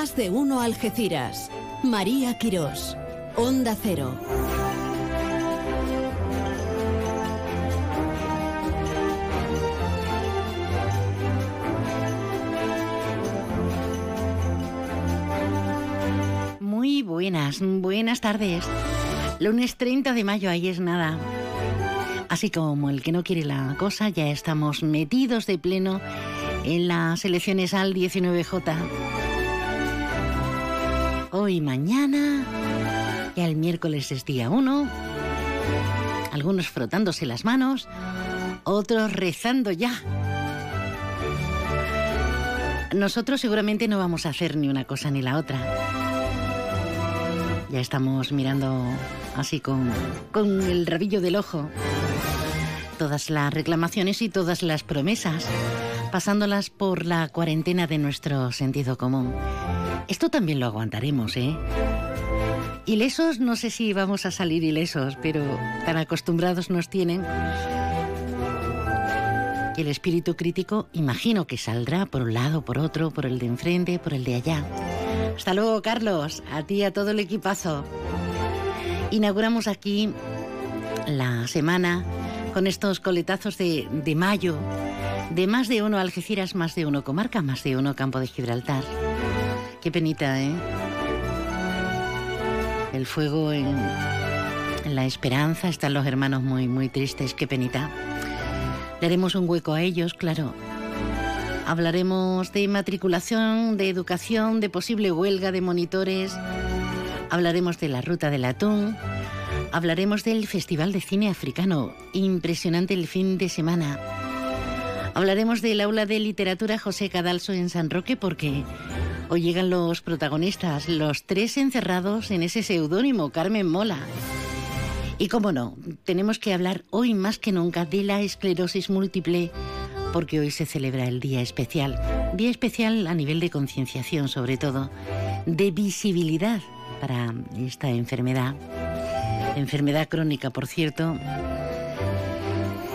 Más de uno Algeciras. María Quirós. Onda Cero. Muy buenas, buenas tardes. Lunes 30 de mayo, ahí es nada. Así como el que no quiere la cosa, ya estamos metidos de pleno en las elecciones al 19J. Hoy, mañana, ya el miércoles es día 1. Algunos frotándose las manos, otros rezando ya. Nosotros seguramente no vamos a hacer ni una cosa ni la otra. Ya estamos mirando así con, con el rabillo del ojo todas las reclamaciones y todas las promesas, pasándolas por la cuarentena de nuestro sentido común. Esto también lo aguantaremos, ¿eh? Ilesos, no sé si vamos a salir ilesos, pero tan acostumbrados nos tienen el espíritu crítico imagino que saldrá por un lado, por otro, por el de enfrente, por el de allá. Hasta luego, Carlos, a ti a todo el equipazo. Inauguramos aquí la semana con estos coletazos de, de mayo, de más de uno Algeciras, más de uno comarca, más de uno Campo de Gibraltar. Qué penita, ¿eh? El fuego en, la esperanza, están los hermanos muy, muy tristes, qué penita. Le haremos un hueco a ellos, claro. Hablaremos de matriculación, de educación, de posible huelga de monitores. Hablaremos de la ruta del atún hablaremos del Festival de Cine Africano, impresionante el fin de semana. Hablaremos del aula de literatura José Cadalso en San Roque porque hoy llegan los protagonistas, los tres encerrados en ese seudónimo, Carmen Mola. Y cómo no, tenemos que hablar hoy más que nunca de la esclerosis múltiple porque hoy se celebra el día especial. Día especial a nivel de concienciación sobre todo, de visibilidad para esta enfermedad enfermedad crónica, por cierto,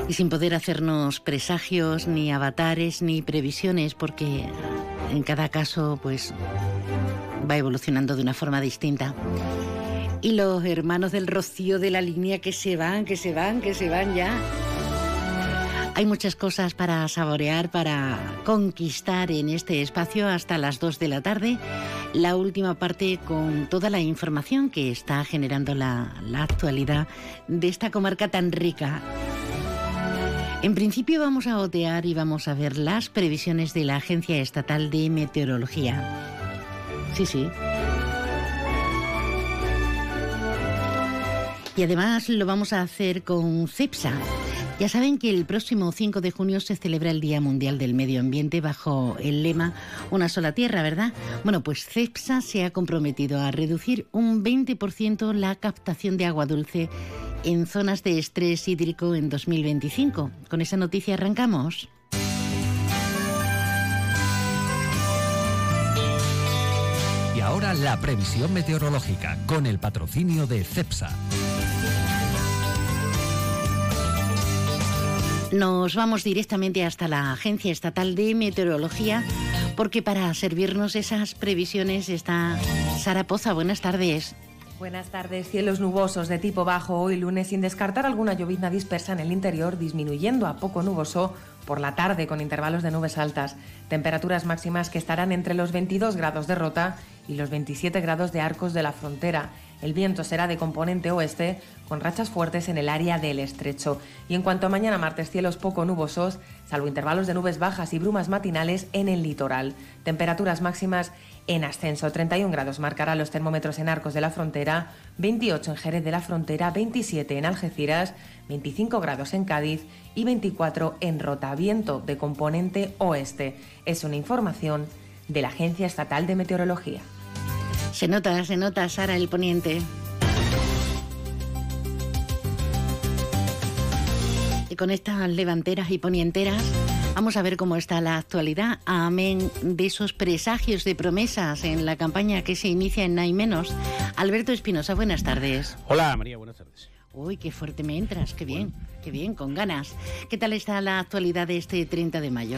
y sin poder hacernos presagios, ni avatares, ni previsiones, porque en cada caso, pues, va evolucionando de una forma distinta. Y los hermanos del rocío de la línea que se van, que se van, que se van ya. Hay muchas cosas para saborear, para conquistar en este espacio hasta las 2 de la tarde. La última parte con toda la información que está generando la, la actualidad de esta comarca tan rica. En principio vamos a otear y vamos a ver las previsiones de la Agencia Estatal de Meteorología. Sí, sí. Y además lo vamos a hacer con CEPSA. Ya saben que el próximo 5 de junio se celebra el Día Mundial del Medio Ambiente bajo el lema Una sola tierra, ¿verdad? Bueno, pues CEPSA se ha comprometido a reducir un 20% la captación de agua dulce en zonas de estrés hídrico en 2025. Con esa noticia arrancamos. La previsión meteorológica con el patrocinio de CEPSA. Nos vamos directamente hasta la Agencia Estatal de Meteorología porque para servirnos esas previsiones está Sara Poza. Buenas tardes. Buenas tardes, cielos nubosos de tipo bajo hoy lunes sin descartar alguna llovizna dispersa en el interior, disminuyendo a poco nuboso por la tarde con intervalos de nubes altas. Temperaturas máximas que estarán entre los 22 grados de Rota y los 27 grados de Arcos de la Frontera. El viento será de componente oeste, con rachas fuertes en el área del estrecho. Y en cuanto a mañana martes, cielos poco nubosos, salvo intervalos de nubes bajas y brumas matinales en el litoral. Temperaturas máximas en ascenso. 31 grados marcará los termómetros en Arcos de la Frontera, 28 en Jerez de la Frontera, 27 en Algeciras, 25 grados en Cádiz y 24 en Rota. Viento de componente oeste. Es una información de la Agencia Estatal de Meteorología. Se nota, se nota, Sara, el poniente. Y con estas levanteras y ponienteras vamos a ver cómo está la actualidad. Amén de esos presagios de promesas en la campaña que se inicia en Nay Menos. Alberto Espinosa, buenas tardes. Hola María, buenas tardes. Uy, qué fuerte me entras, qué bien, qué bien, con ganas. ¿Qué tal está la actualidad de este 30 de mayo?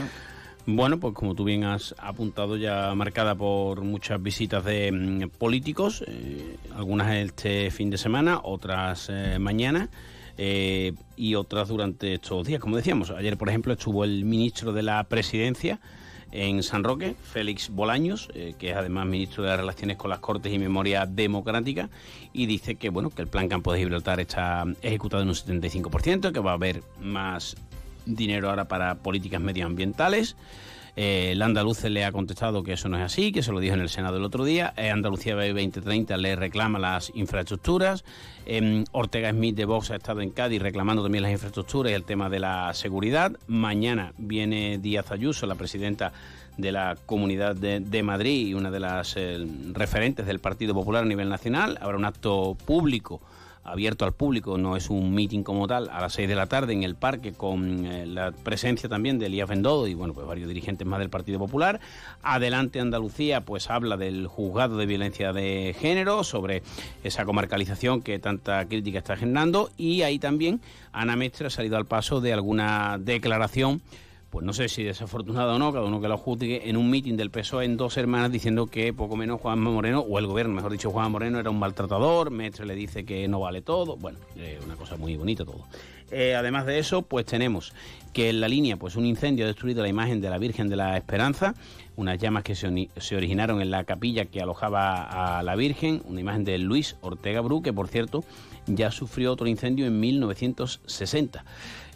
Bueno, pues como tú bien has apuntado, ya marcada por muchas visitas de mm, políticos, eh, algunas este fin de semana, otras eh, mañana. Eh, y otras durante estos días. Como decíamos, ayer, por ejemplo, estuvo el ministro de la Presidencia en San Roque, Félix Bolaños, que es además ministro de las Relaciones con las Cortes y Memoria Democrática, y dice que bueno que el plan Campo de Gibraltar está ejecutado en un 75%, que va a haber más dinero ahora para políticas medioambientales. Eh, el andaluz le ha contestado que eso no es así, que se lo dijo en el Senado el otro día. Eh, Andalucía 2030 le reclama las infraestructuras. Em, Ortega Smith de Vox ha estado en Cádiz reclamando también las infraestructuras y el tema de la seguridad. Mañana viene Díaz Ayuso, la presidenta de la Comunidad de, Madrid y una de las eh, referentes del Partido Popular a nivel nacional. Habrá un acto público abierto al público, no es un meeting como tal, a las 6 de la tarde en el parque con eh, la presencia también de Elías Bendodo y bueno, pues varios dirigentes más del Partido Popular. Adelante Andalucía pues habla del juzgado de violencia de género, sobre esa comarcalización que tanta crítica está generando y ahí también Ana Mestre ha salido al paso de alguna declaración pues no sé si desafortunado o no, cada uno que lo juzgue, en un mitin del PSOE en dos hermanas diciendo que poco menos Juan Moreno, o el gobierno, mejor dicho, Juan Moreno era un maltratador, Mestre le dice que no vale todo, bueno, eh, una cosa muy bonita todo. Eh, además de eso, pues tenemos que en la línea, pues un incendio ha destruido la imagen de la Virgen de la Esperanza, unas llamas que se, se, originaron en la capilla que alojaba a la Virgen, una imagen de Luis Ortega Bru, que por cierto ya sufrió otro incendio en 1960.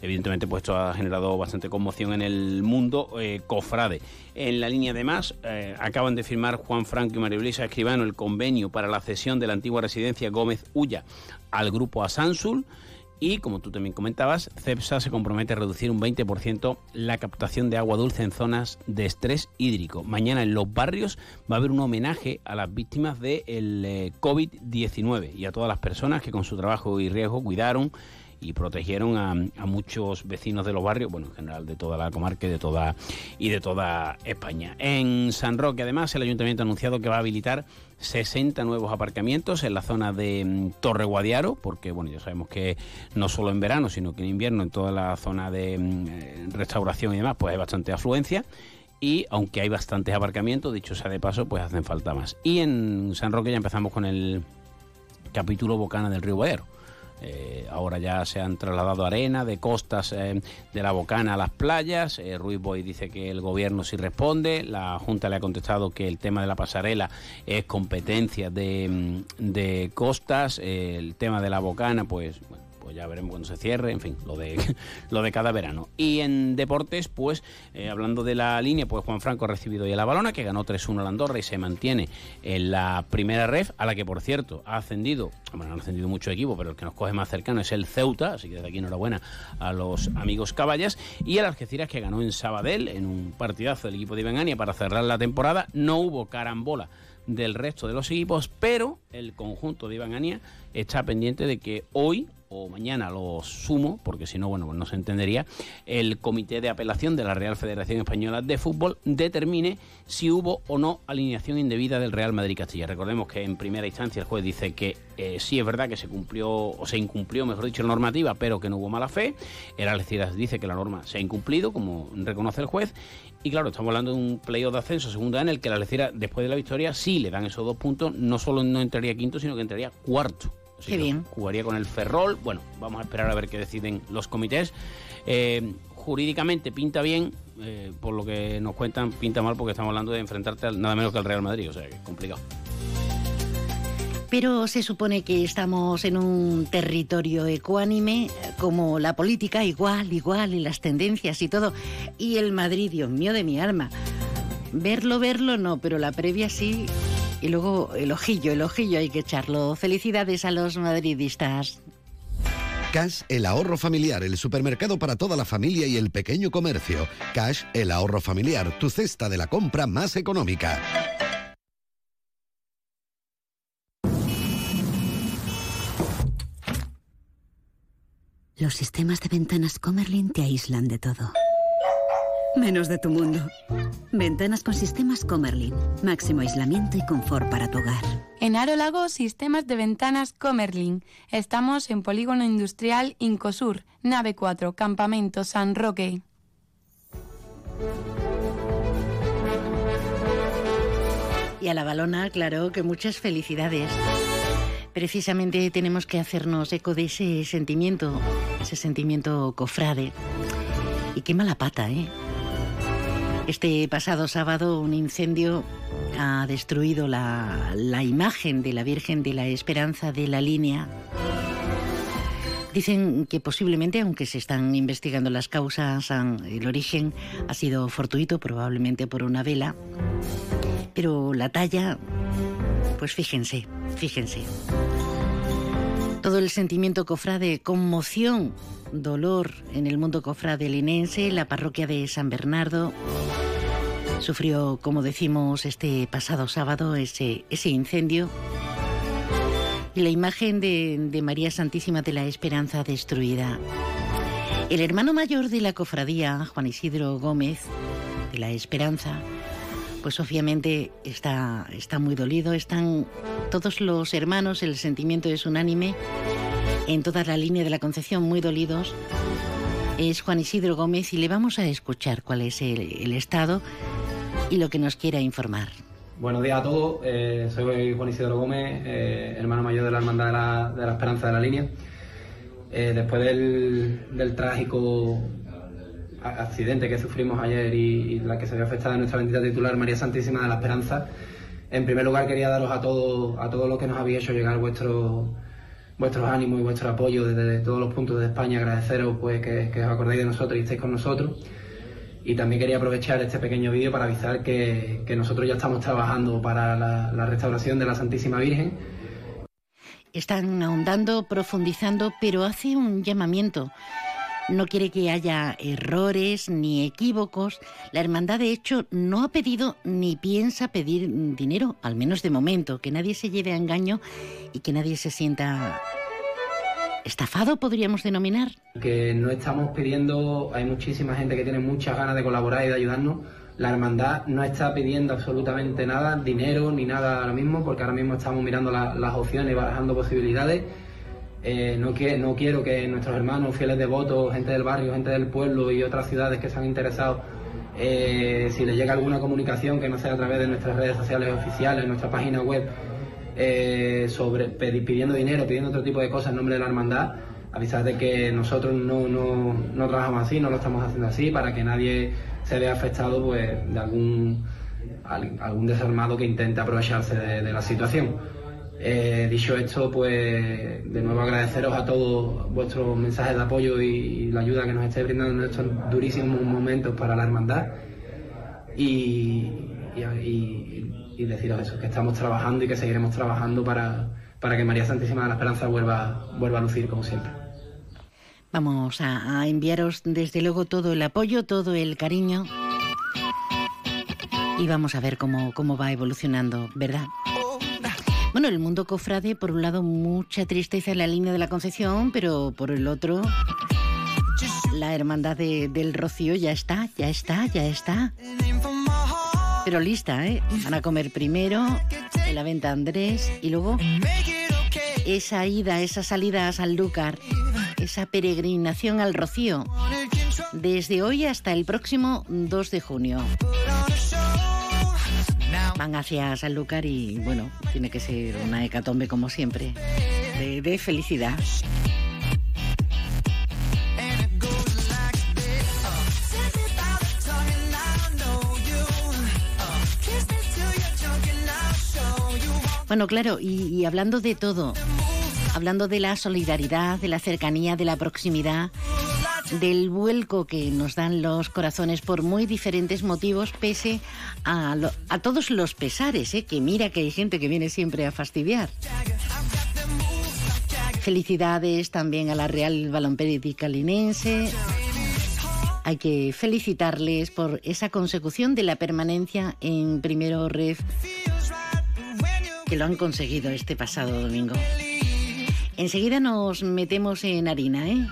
Evidentemente, pues esto ha generado bastante conmoción en el mundo eh, cofrade. En la línea de más, eh, acaban de firmar Juan Franco y María Luisa Escribano el convenio para la cesión de la antigua residencia Gómez Ulla al grupo Asansul. Y como tú también comentabas, CEPSA se compromete a reducir un 20% la captación de agua dulce en zonas de estrés hídrico. Mañana en los barrios va a haber un homenaje a las víctimas del eh, COVID-19 y a todas las personas que con su trabajo y riesgo cuidaron y protegieron a, muchos vecinos de los barrios, bueno, en general de toda la comarca y de toda, y de toda España. En San Roque, además, el ayuntamiento ha anunciado que va a habilitar 60 nuevos aparcamientos en la zona de mm, Torre Guadiaro, porque bueno, ya sabemos que no solo en verano, sino que en invierno en toda la zona de mm, eh, restauración y demás, pues hay bastante afluencia y aunque hay bastantes aparcamientos, dicho sea de paso, pues hacen falta más. Y en San Roque ya empezamos con el capítulo Bocana del Río Guadiaro eh, ahora ya se han trasladado arena de costas eh, de la Bocana a las playas. Eh, Ruiz Boy dice que el gobierno sí responde. La Junta le ha contestado que el tema de la pasarela es competencia de, mm, de costas. el tema de la Bocana, pues pues ya veremos cuando se cierre, en fin, lo de, lo de cada verano. Y en deportes, pues eh, hablando de la línea, pues Juan Franco ha recibido ya la balona, que ganó 3-1 a la Andorra y se mantiene en la primera ref, a la que por cierto ha ascendido, bueno, han ascendido mucho equipo, pero el que nos coge más cercano es el Ceuta, así que desde aquí enhorabuena a los amigos caballas, y el Algeciras que ganó en Sabadell en un partidazo del equipo de Iván para cerrar la temporada, no hubo carambola del resto de los equipos, pero el conjunto de Iván está pendiente de que hoy o mañana lo sumo, porque si no, bueno, pues no se entendería, el Comité de Apelación de la Real Federación Española de Fútbol determine si hubo o no alineación indebida del Real Madrid Castilla. Recordemos que en primera instancia el juez dice que eh, sí es verdad que se cumplió, o se incumplió, mejor dicho, la normativa, pero que no hubo mala fe. El Algeciras dice que la norma se ha incumplido, como reconoce el juez. Y claro, estamos hablando de un playoff de ascenso segunda en el que el Algeciras, después de la victoria, sí le dan esos dos puntos, no solo no entraría quinto, sino que entraría cuarto. Qué bien. Jugaría con el Ferrol. Bueno, vamos a esperar a ver qué deciden los comités. Eh, jurídicamente pinta bien, eh, por lo que nos cuentan, pinta mal porque estamos hablando de enfrentarte al, nada menos que al Real Madrid, o sea que es complicado. Pero se supone que estamos en un territorio ecuánime, como la política, igual, igual, y las tendencias y todo. Y el Madrid, Dios mío de mi alma. Verlo, verlo no, pero la previa sí y luego el ojillo, el ojillo hay que echarlo. Felicidades a los madridistas. Cash, el ahorro familiar, el supermercado para toda la familia y el pequeño comercio. Cash, el ahorro familiar, tu cesta de la compra más económica. Los sistemas de ventanas Comerlin te aíslan de todo menos de tu mundo. Ventanas con sistemas Comerlin. Máximo aislamiento y confort para tu hogar. En Aro Lago, sistemas de ventanas Comerlin. Estamos en Polígono Industrial Incosur, nave 4, Campamento San Roque. Y a la balona, claro, que muchas felicidades. Precisamente tenemos que hacernos eco de ese sentimiento, ese sentimiento cofrade. Y qué mala pata, ¿eh? Este pasado sábado un incendio ha destruido la, imagen de la Virgen de la Esperanza de la línea. Dicen que posiblemente, aunque se están investigando las causas, el origen ha sido fortuito, probablemente por una vela. Pero la talla, pues fíjense, fíjense. Todo el sentimiento cofrade, conmoción, dolor en el mundo cofrade linense, la parroquia de San Bernardo sufrió, como decimos, este pasado sábado ese, ese incendio y la imagen de, de María Santísima de la Esperanza destruida. El hermano mayor de la cofradía, Juan Isidro Gómez, de la Esperanza, pues obviamente está, está muy dolido. Están todos los hermanos, el sentimiento es unánime, en toda la línea de la Concepción muy dolidos. Es Juan Isidro Gómez y le vamos a escuchar cuál es el, estado y lo que nos quiera informar. Buenos días a todos, eh, soy Juan Isidro Gómez, eh, hermano mayor de la Hermandad de la, de la Esperanza de la Línea. Eh, después del, del trágico accidente que sufrimos ayer y, la que se vio afectada nuestra bendita titular María Santísima de la Esperanza, en primer lugar quería daros a todos a todos los que nos habéis hecho llegar vuestro, vuestros ánimos y vuestro apoyo desde todos los puntos de España, agradeceros pues que, os acordéis de nosotros y estéis con nosotros. Y también quería aprovechar este pequeño vídeo para avisar que, nosotros ya estamos trabajando para la restauración de la Santísima Virgen. Están ahondando, profundizando, pero hace un llamamiento no quiere que haya errores ni equívocos. La hermandad, de hecho, no ha pedido ni piensa pedir dinero, al menos de momento, que nadie se lleve a engaño y que nadie se sienta estafado, podríamos denominar. Que no estamos pidiendo, hay muchísima gente que tiene muchas ganas de colaborar y de ayudarnos. La hermandad no está pidiendo absolutamente nada, dinero ni nada ahora mismo, porque ahora mismo estamos mirando las opciones y barajando posibilidades eh, no, no quiero que nuestros hermanos, fieles devotos, gente del barrio, gente del pueblo y otras ciudades que se han interesado, eh, si les llega alguna comunicación que no sea a través de nuestras redes sociales oficiales, nuestra página web, eh, sobre pidiendo dinero, pidiendo otro tipo de cosas en nombre de la hermandad, avisar de que nosotros no, no, no, trabajamos así, no lo estamos haciendo así, para que nadie se vea afectado pues, de algún, algún desarmado que intente aprovecharse de la situación. Eh, dicho esto, pues de nuevo agradeceros a todos vuestros mensajes de apoyo y, la ayuda que nos estáis brindando en estos durísimos momentos para la hermandad. Y, deciros eso, que estamos trabajando y que seguiremos trabajando para, para que María Santísima de la Esperanza vuelva, vuelva a lucir como siempre. Vamos a, enviaros desde luego todo el apoyo, todo el cariño y vamos a ver cómo, cómo va evolucionando, ¿verdad? Bueno, el mundo cofrade, por un lado, mucha tristeza en la línea de la Concepción, pero por el otro, la hermandad del Rocío ya está, ya está, ya está. Pero lista, ¿eh? Van a comer primero en la venta Andrés y luego esa ida, esa salida a Sanlúcar, esa peregrinación al Rocío, desde hoy hasta el próximo 2 de junio van hacia Sanlúcar y bueno, tiene que ser una hecatombe como siempre, de, felicidad. Bueno, claro, y, hablando de todo, hablando de la solidaridad, de la cercanía, de la proximidad, del vuelco que nos dan los corazones por muy diferentes motivos, pese a, todos los pesares, ¿eh? que mira que hay gente que viene siempre a fastidiar. Felicidades también a la Real Balompédica Linense. Hay que felicitarles por esa consecución de la permanencia en primero ref que lo han conseguido este pasado domingo. Enseguida nos metemos en harina, ¿eh?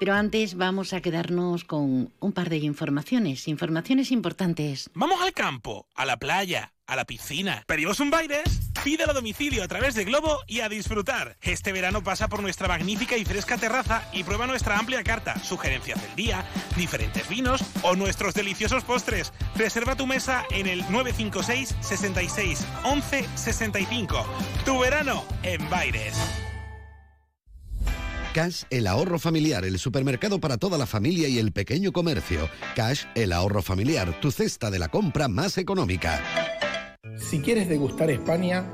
Pero antes vamos a quedarnos con un par de informaciones, informaciones importantes. Vamos al campo, a la playa, a la piscina. ¿Pedimos un Baires? Pídelo a domicilio a través de Globo y a disfrutar. Este verano pasa por nuestra magnífica y fresca terraza y prueba nuestra amplia carta, sugerencias del día, diferentes vinos o nuestros deliciosos postres. Reserva tu mesa en el 956 66 11 65. Tu verano en Baires. Cash, el ahorro familiar, el supermercado para toda la familia y el pequeño comercio. Cash, el ahorro familiar, tu cesta de la compra más económica. Si quieres degustar España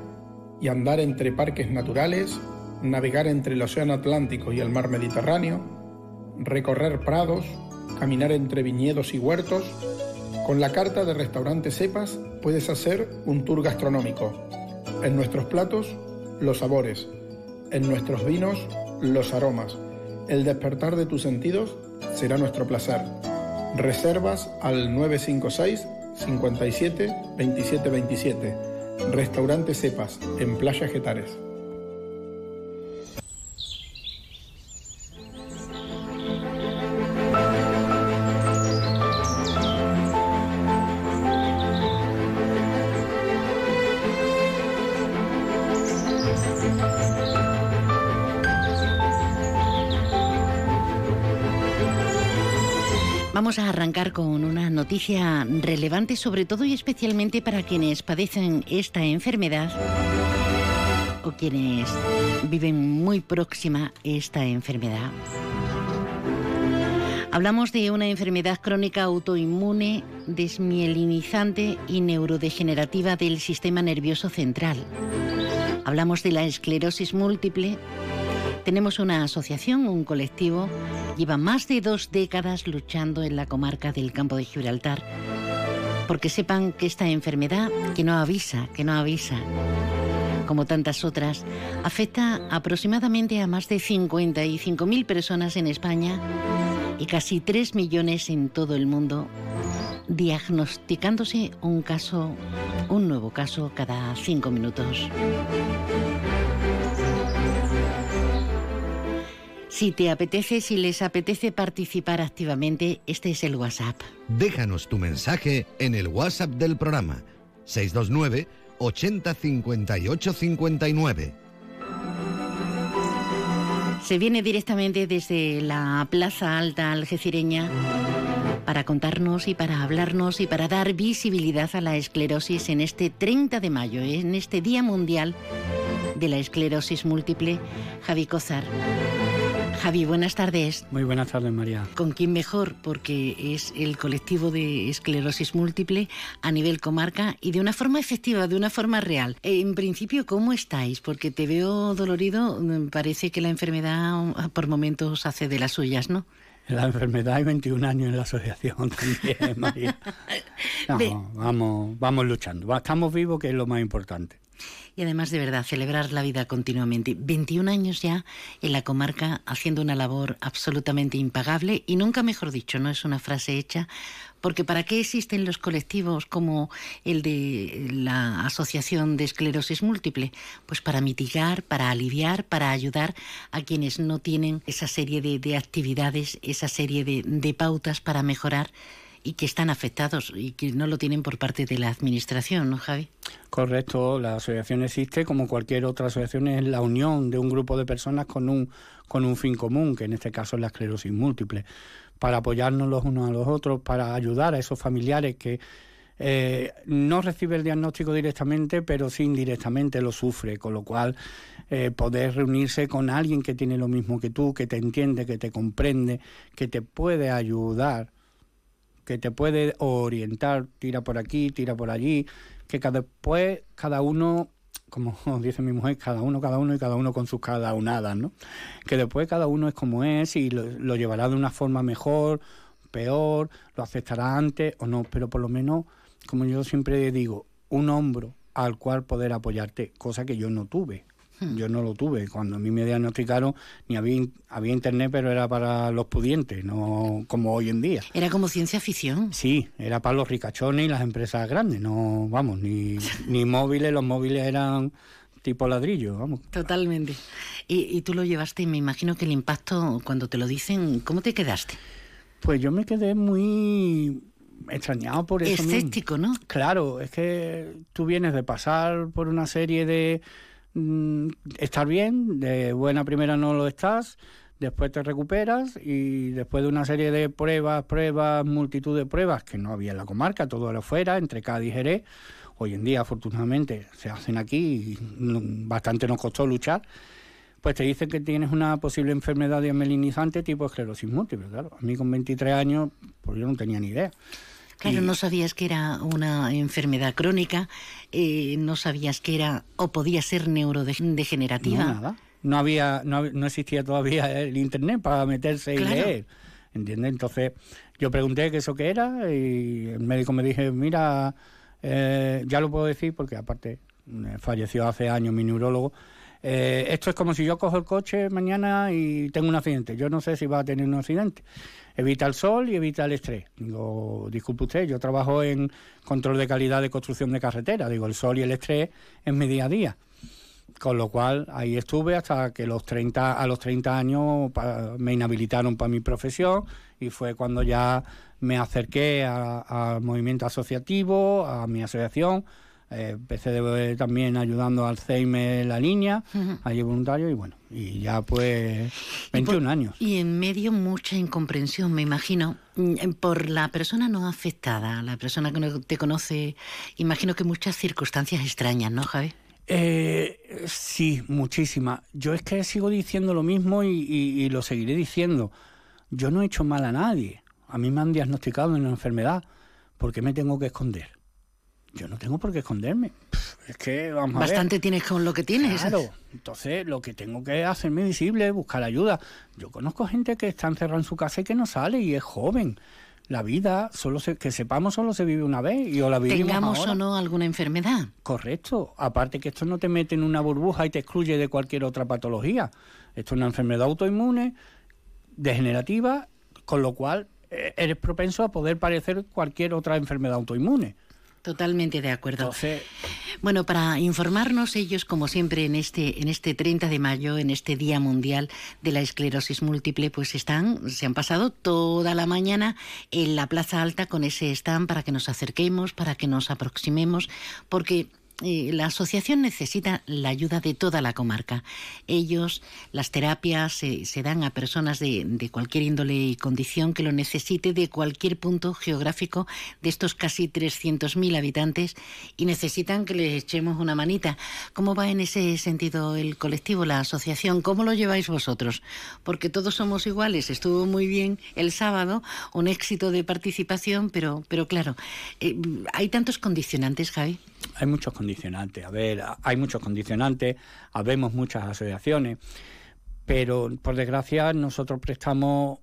y andar entre parques naturales, navegar entre el Océano Atlántico y el Mar Mediterráneo, recorrer prados, caminar entre viñedos y huertos, con la carta de restaurante Cepas puedes hacer un tour gastronómico. En nuestros platos, los sabores. En nuestros vinos, los aromas. El despertar de tus sentidos será nuestro placer. Reservas al 956 57 27 27. Restaurante Cepas, en Playa Getares. Noticia relevante, sobre todo y especialmente para quienes padecen esta enfermedad o quienes viven muy próxima esta enfermedad. Hablamos de una enfermedad crónica autoinmune, desmielinizante y neurodegenerativa del sistema nervioso central. Hablamos de la esclerosis múltiple. Tenemos una asociación, un colectivo, lleva más de dos décadas luchando en la comarca del campo de Gibraltar. Porque sepan que esta enfermedad, que no avisa, que no avisa, como tantas otras, afecta aproximadamente a más de 55.000 personas en España y casi 3 millones en todo el mundo, diagnosticándose un caso, un nuevo caso cada cinco minutos. Si te apetece, si les apetece participar activamente, este es el WhatsApp. Déjanos tu mensaje en el WhatsApp del programa 629 80 58 59. Se viene directamente desde la Plaza Alta Algecireña para contarnos y para hablarnos y para dar visibilidad a la esclerosis en este 30 de mayo, en este Día Mundial de la Esclerosis Múltiple. Javi Cozar. Javi, buenas tardes. Muy buenas tardes, María. ¿Con quién mejor? Porque es el colectivo de esclerosis múltiple a nivel comarca y de una forma efectiva, de una forma real. En principio, ¿cómo estáis? Porque te veo dolorido, parece que la enfermedad por momentos hace de las suyas, ¿no? La enfermedad hay 21 años en la asociación también, María. No, vamos, vamos luchando. Estamos vivos, que es lo más importante y además de verdad celebrar la vida continuamente. 21 años ya en la comarca haciendo una labor absolutamente impagable y nunca mejor dicho, no es una frase hecha, porque ¿para qué existen los colectivos como el de la Asociación de Esclerosis Múltiple? Pues para mitigar, para aliviar, para ayudar a quienes no tienen esa serie de, actividades, esa serie de, de pautas para mejorar y que están afectados y que no lo tienen por parte de la administración, ¿no, Javi? Correcto, la asociación existe como cualquier otra asociación, es la unión de un grupo de personas con un, con un fin común, que en este caso es la esclerosis múltiple, para apoyarnos los unos a los otros, para ayudar a esos familiares que eh, no reciben el diagnóstico directamente, pero sí indirectamente lo sufre, con lo cual eh, poder reunirse con alguien que tiene lo mismo que tú, que te entiende, que te comprende, que te puede ayudar que te puede orientar, tira por aquí, tira por allí, que cada, después cada uno, como dice mi mujer, cada uno, cada uno y cada uno con sus cada unadas, ¿no? Que después cada uno es como es y lo, llevará de una forma mejor, peor, lo aceptará antes o no, pero por lo menos, como yo siempre digo, un hombro al cual poder apoyarte, cosa que yo no tuve. Yo no lo tuve. Cuando a mí me diagnosticaron, ni había, había internet, pero era para los pudientes, no como hoy en día. Era como ciencia ficción. Sí, era para los ricachones y las empresas grandes. No, vamos, ni, ni móviles, los móviles eran tipo ladrillo, vamos. Totalmente. Y, y tú lo llevaste, me imagino que el impacto, cuando te lo dicen, ¿cómo te quedaste? Pues yo me quedé muy extrañado por eso. Escéptico, ¿no? Claro, es que tú vienes de pasar por una serie de mm, estar bien, de buena primera no lo estás, después te recuperas y después de una serie de pruebas, pruebas, multitud de pruebas que no había en la comarca, todo era fuera, entre Cádiz y Jerez, hoy en día afortunadamente se hacen aquí y bastante nos costó luchar, pues te dicen que tienes una posible enfermedad desmelinizante tipo esclerosis múltiple. Claro, a mí con 23 años, pues yo no tenía ni idea. Claro, no sabías que era una enfermedad crónica, eh, no sabías que era o podía ser neurodegenerativa. No, nada. No había, no, no existía todavía el internet para meterse y leer. ¿Entiendes? Entonces yo pregunté qué eso qué era y el médico me dije, mira, eh, ya lo puedo decir porque aparte eh, falleció hace años mi neurólogo. Eh, esto es como si yo cojo el coche mañana y tengo un accidente. Yo no sé si va a tener un accidente. Evita el sol y evita el estrés. Digo, disculpe usted, yo trabajo en control de calidad de construcción de carretera. Digo, el sol y el estrés es mi día a día. Con lo cual ahí estuve hasta que los 30, a los 30 años me inhabilitaron para mi profesión y fue cuando ya me acerqué al movimiento asociativo, a mi asociación. Eh, empecé también ayudando al CEIME en la línea, allí voluntario y bueno, y ya pues 21 años. Y en medio mucha incomprensión, me imagino, mm, por la persona no afectada, la persona que no te conoce, imagino que muchas circunstancias extrañas, ¿no, Javi? Eh, sí, muchísimas. Yo es que sigo diciendo lo mismo y, lo seguiré diciendo. Yo no he hecho mal a nadie. A mí me han diagnosticado una enfermedad. ¿Por qué me tengo que esconder? Yo no tengo por qué esconderme. Es que, vamos Bastante tienes con lo que tienes. Claro. Entonces, lo que tengo que hacerme visible, buscar ayuda. Yo conozco gente que está encerrada en su casa y que no sale y es joven la vida, solo que sepamos, solo se vive una vez y o la vivimos Tengamos o no alguna enfermedad. Correcto. Aparte que esto no te mete en una burbuja y te excluye de cualquier otra patología. Esto es una enfermedad autoinmune, degenerativa, con lo cual eh, eres propenso a poder parecer cualquier otra enfermedad autoinmune. Totalmente de acuerdo. bueno, para informarnos ellos, como siempre, en este, en este 30 de mayo, en este Día Mundial de la Esclerosis Múltiple, pues están, se han pasado toda la mañana en la Plaza Alta con ese stand para que nos acerquemos, para que nos aproximemos, porque la asociación necesita la ayuda de toda la comarca. Ellos, las terapias se dan a personas de, cualquier índole y condición que lo necesite de cualquier punto geográfico de estos casi 300.000 habitantes y necesitan que les echemos una manita. ¿Cómo va en ese sentido el colectivo, la asociación? ¿Cómo lo lleváis vosotros? Porque todos somos iguales. Estuvo muy bien el sábado, un éxito de participación, pero, pero claro, eh, hay tantos condicionantes, Javi. Hay muchos condicionantes. A ver, hay muchos condicionantes, habemos muchas asociaciones, pero por desgracia nosotros prestamos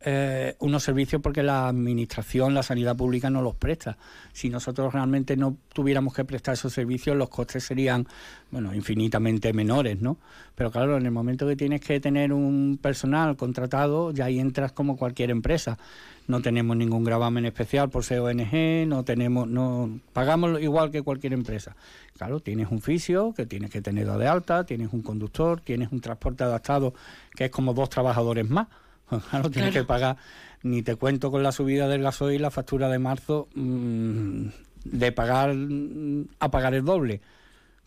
eh, unos servicios porque la administración, la sanidad pública no los presta. Si nosotros realmente no tuviéramos que prestar esos servicios, los costes serían, bueno, infinitamente menores, ¿no? Pero claro, en el momento que tienes que tener un personal contratado, ya ahí entras como cualquier empresa. No tenemos ningún gravamen especial por ser ONG, no tenemos, no pagamos igual que cualquier empresa. Claro, tienes un fisio que tienes que tener de alta, tienes un conductor, tienes un transporte adaptado que es como dos trabajadores más Claro, tienes que pagar, ni te cuento con la subida del gasoil, la factura de marzo, mm, de pagar mm, a pagar el doble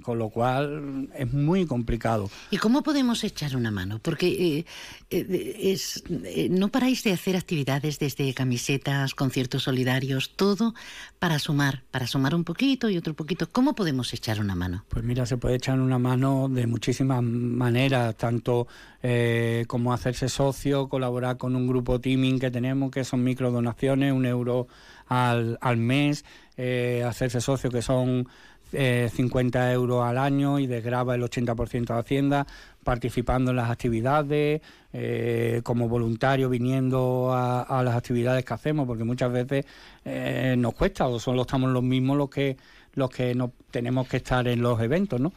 con lo cual es muy complicado. ¿Y cómo podemos echar una mano? Porque eh, eh, es, eh, no paráis de hacer actividades desde camisetas, conciertos solidarios, todo para sumar, para sumar un poquito y otro poquito. ¿Cómo podemos echar una mano? Pues mira, se puede echar una mano de muchísimas maneras, tanto como hacerse socio, colaborar con un grupo teaming que tenemos, que son microdonaciones, un euro al, al mes, hacerse socio, que son eh, 50 euros al año y desgraba el 80% de Hacienda, participando en las actividades, eh, como voluntario viniendo a, las actividades que hacemos, porque muchas veces eh, nos cuesta o solo estamos los mismos los que los que no tenemos que estar en los eventos, ¿no?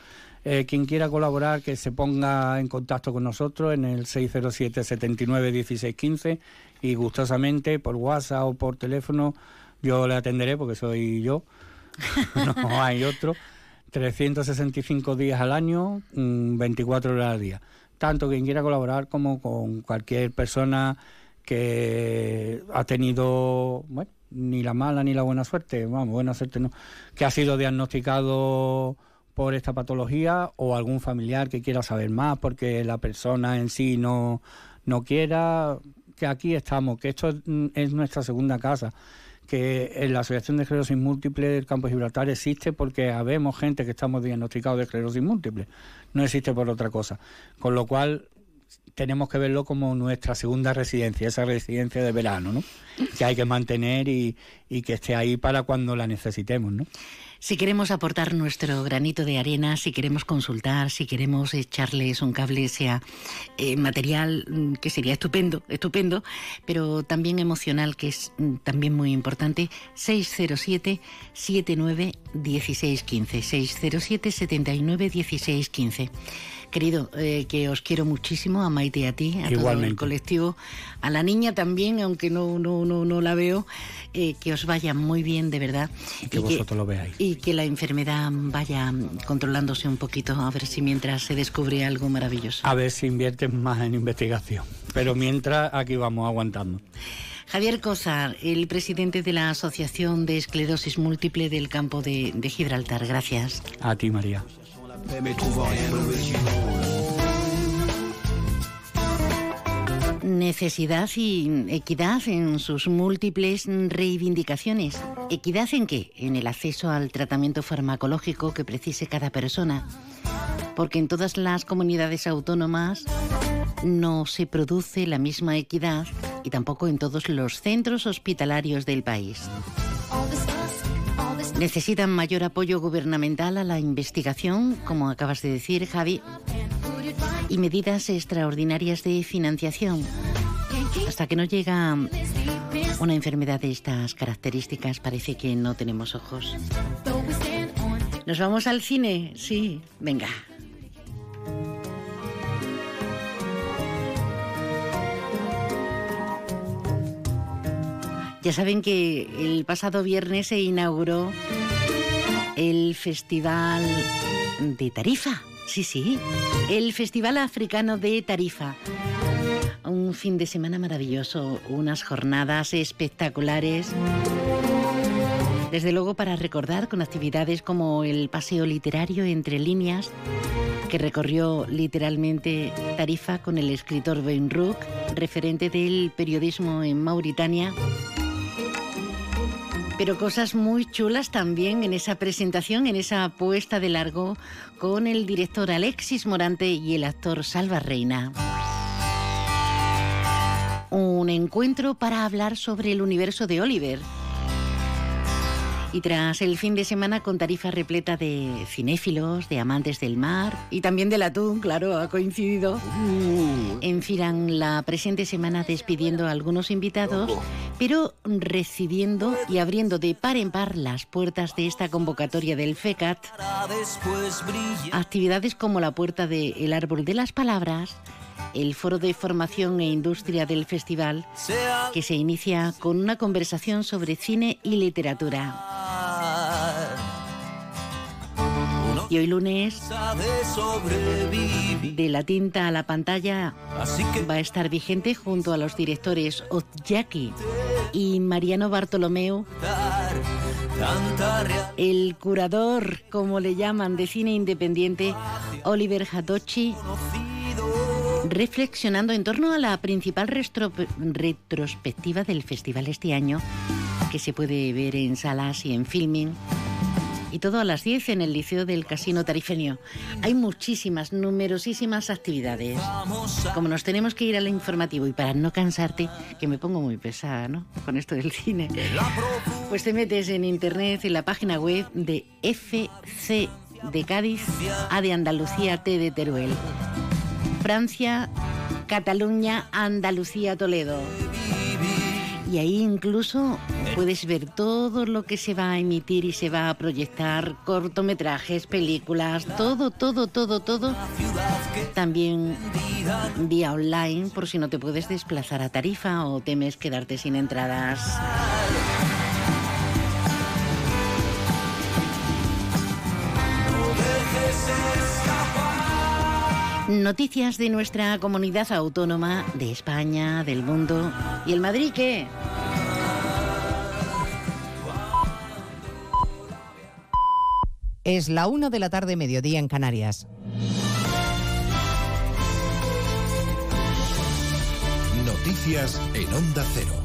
Eh, quien quiera colaborar, que se ponga en contacto con nosotros en el 607 79 16 15 y gustosamente por WhatsApp o por teléfono yo le atenderé porque soy yo no hay otro. 365 días al año, 24 mm, horas al día. Tanto quien quiera colaborar como con cualquier persona que ha tenido, bueno, ni la mala ni la buena suerte, vamos, buena suerte no, que ha sido diagnosticado por esta patología o algún familiar que quiera saber más porque la persona en sí no, no quiera, que aquí estamos, que esto es nuestra segunda casa que en la Asociación de Esclerosis Múltiple del Campo de Gibraltar existe porque habemos gente que estamos diagnosticados de esclerosis múltiple, no existe por otra cosa. Con lo cual tenemos que verlo como nuestra segunda residencia, esa residencia de verano, ¿no? que hay que mantener y, y que esté ahí para cuando la necesitemos. ¿no? Si queremos aportar nuestro granito de arena, si queremos consultar, si queremos echarles un cable, sea eh, material, mm, que sería estupendo, estupendo, pero también emocional, que es mm, también muy importante, 607 79 1615 607 79 1615 Querido, eh, que os quiero muchísimo, a Maite y a ti, a todo el colectivo, a la niña también, aunque no, no, no, no la veo, eh, que os vaya muy bien, de verdad. Y que vosotros lo veáis. Y que la enfermedad vaya controlándose un poquito, a ver si mientras se descubre algo maravilloso. A ver si invierten más en investigación. Pero mientras, aquí vamos aguantando. Javier Cosar, el presidente de la Asociación de Esclerosis Múltiple del Campo de, de Gibraltar. Gracias. A ti, María. Necesidad y equidad en sus múltiples reivindicaciones. ¿Equidad en qué? En el acceso al tratamiento farmacológico que precise cada persona. Porque en todas las comunidades autónomas no se produce la misma equidad y tampoco en todos los centros hospitalarios del país. Necesitan mayor apoyo gubernamental a la investigación, como acabas de decir, Javi, y medidas extraordinarias de financiación. Hasta que no llega una enfermedad de estas características, parece que no tenemos ojos. ¿Nos vamos al cine? Sí, venga. Ya saben que el pasado viernes se inauguró el Festival de Tarifa. Sí, sí, el Festival Africano de Tarifa. Un fin de semana maravilloso, unas jornadas espectaculares. Desde luego para recordar con actividades como el paseo literario entre líneas, que recorrió literalmente Tarifa con el escritor Ben Rook, referente del periodismo en Mauritania pero cosas muy chulas también en esa presentación, en esa puesta de largo con el director Alexis Morante y el actor Salva Reina. Un encuentro para hablar sobre el universo de Oliver y tras el fin de semana con tarifa repleta de cinéfilos, de amantes del mar y también del atún, claro, ha coincidido, uh. enfilan la presente semana despidiendo a algunos invitados, pero recibiendo y abriendo de par en par las puertas de esta convocatoria del FECAT, actividades como la puerta del Árbol de las Palabras, el foro de formación e industria del festival, que se inicia con una conversación sobre cine y literatura. Y hoy lunes, de la tinta a la pantalla, va a estar vigente junto a los directores Ozjaki y Mariano Bartolomeo, el curador, como le llaman, de cine independiente, Oliver Hatochi, reflexionando en torno a la principal retrospectiva del festival este año, que se puede ver en salas y en filming. Y todo a las 10 en el Liceo del Casino Tarifeño. Hay muchísimas, numerosísimas actividades. Como nos tenemos que ir al informativo y para no cansarte, que me pongo muy pesada, ¿no? Con esto del cine. Pues te metes en internet, en la página web de FC de Cádiz, A de Andalucía, T de Teruel. Francia, Cataluña, Andalucía, Toledo. Y ahí incluso puedes ver todo lo que se va a emitir y se va a proyectar, cortometrajes, películas, todo, todo, todo, todo. También vía online por si no te puedes desplazar a Tarifa o temes quedarte sin entradas. Noticias de nuestra comunidad autónoma, de España, del mundo. ¿Y el Madrid qué? Es la una de la tarde, mediodía en Canarias. Noticias en Onda Cero.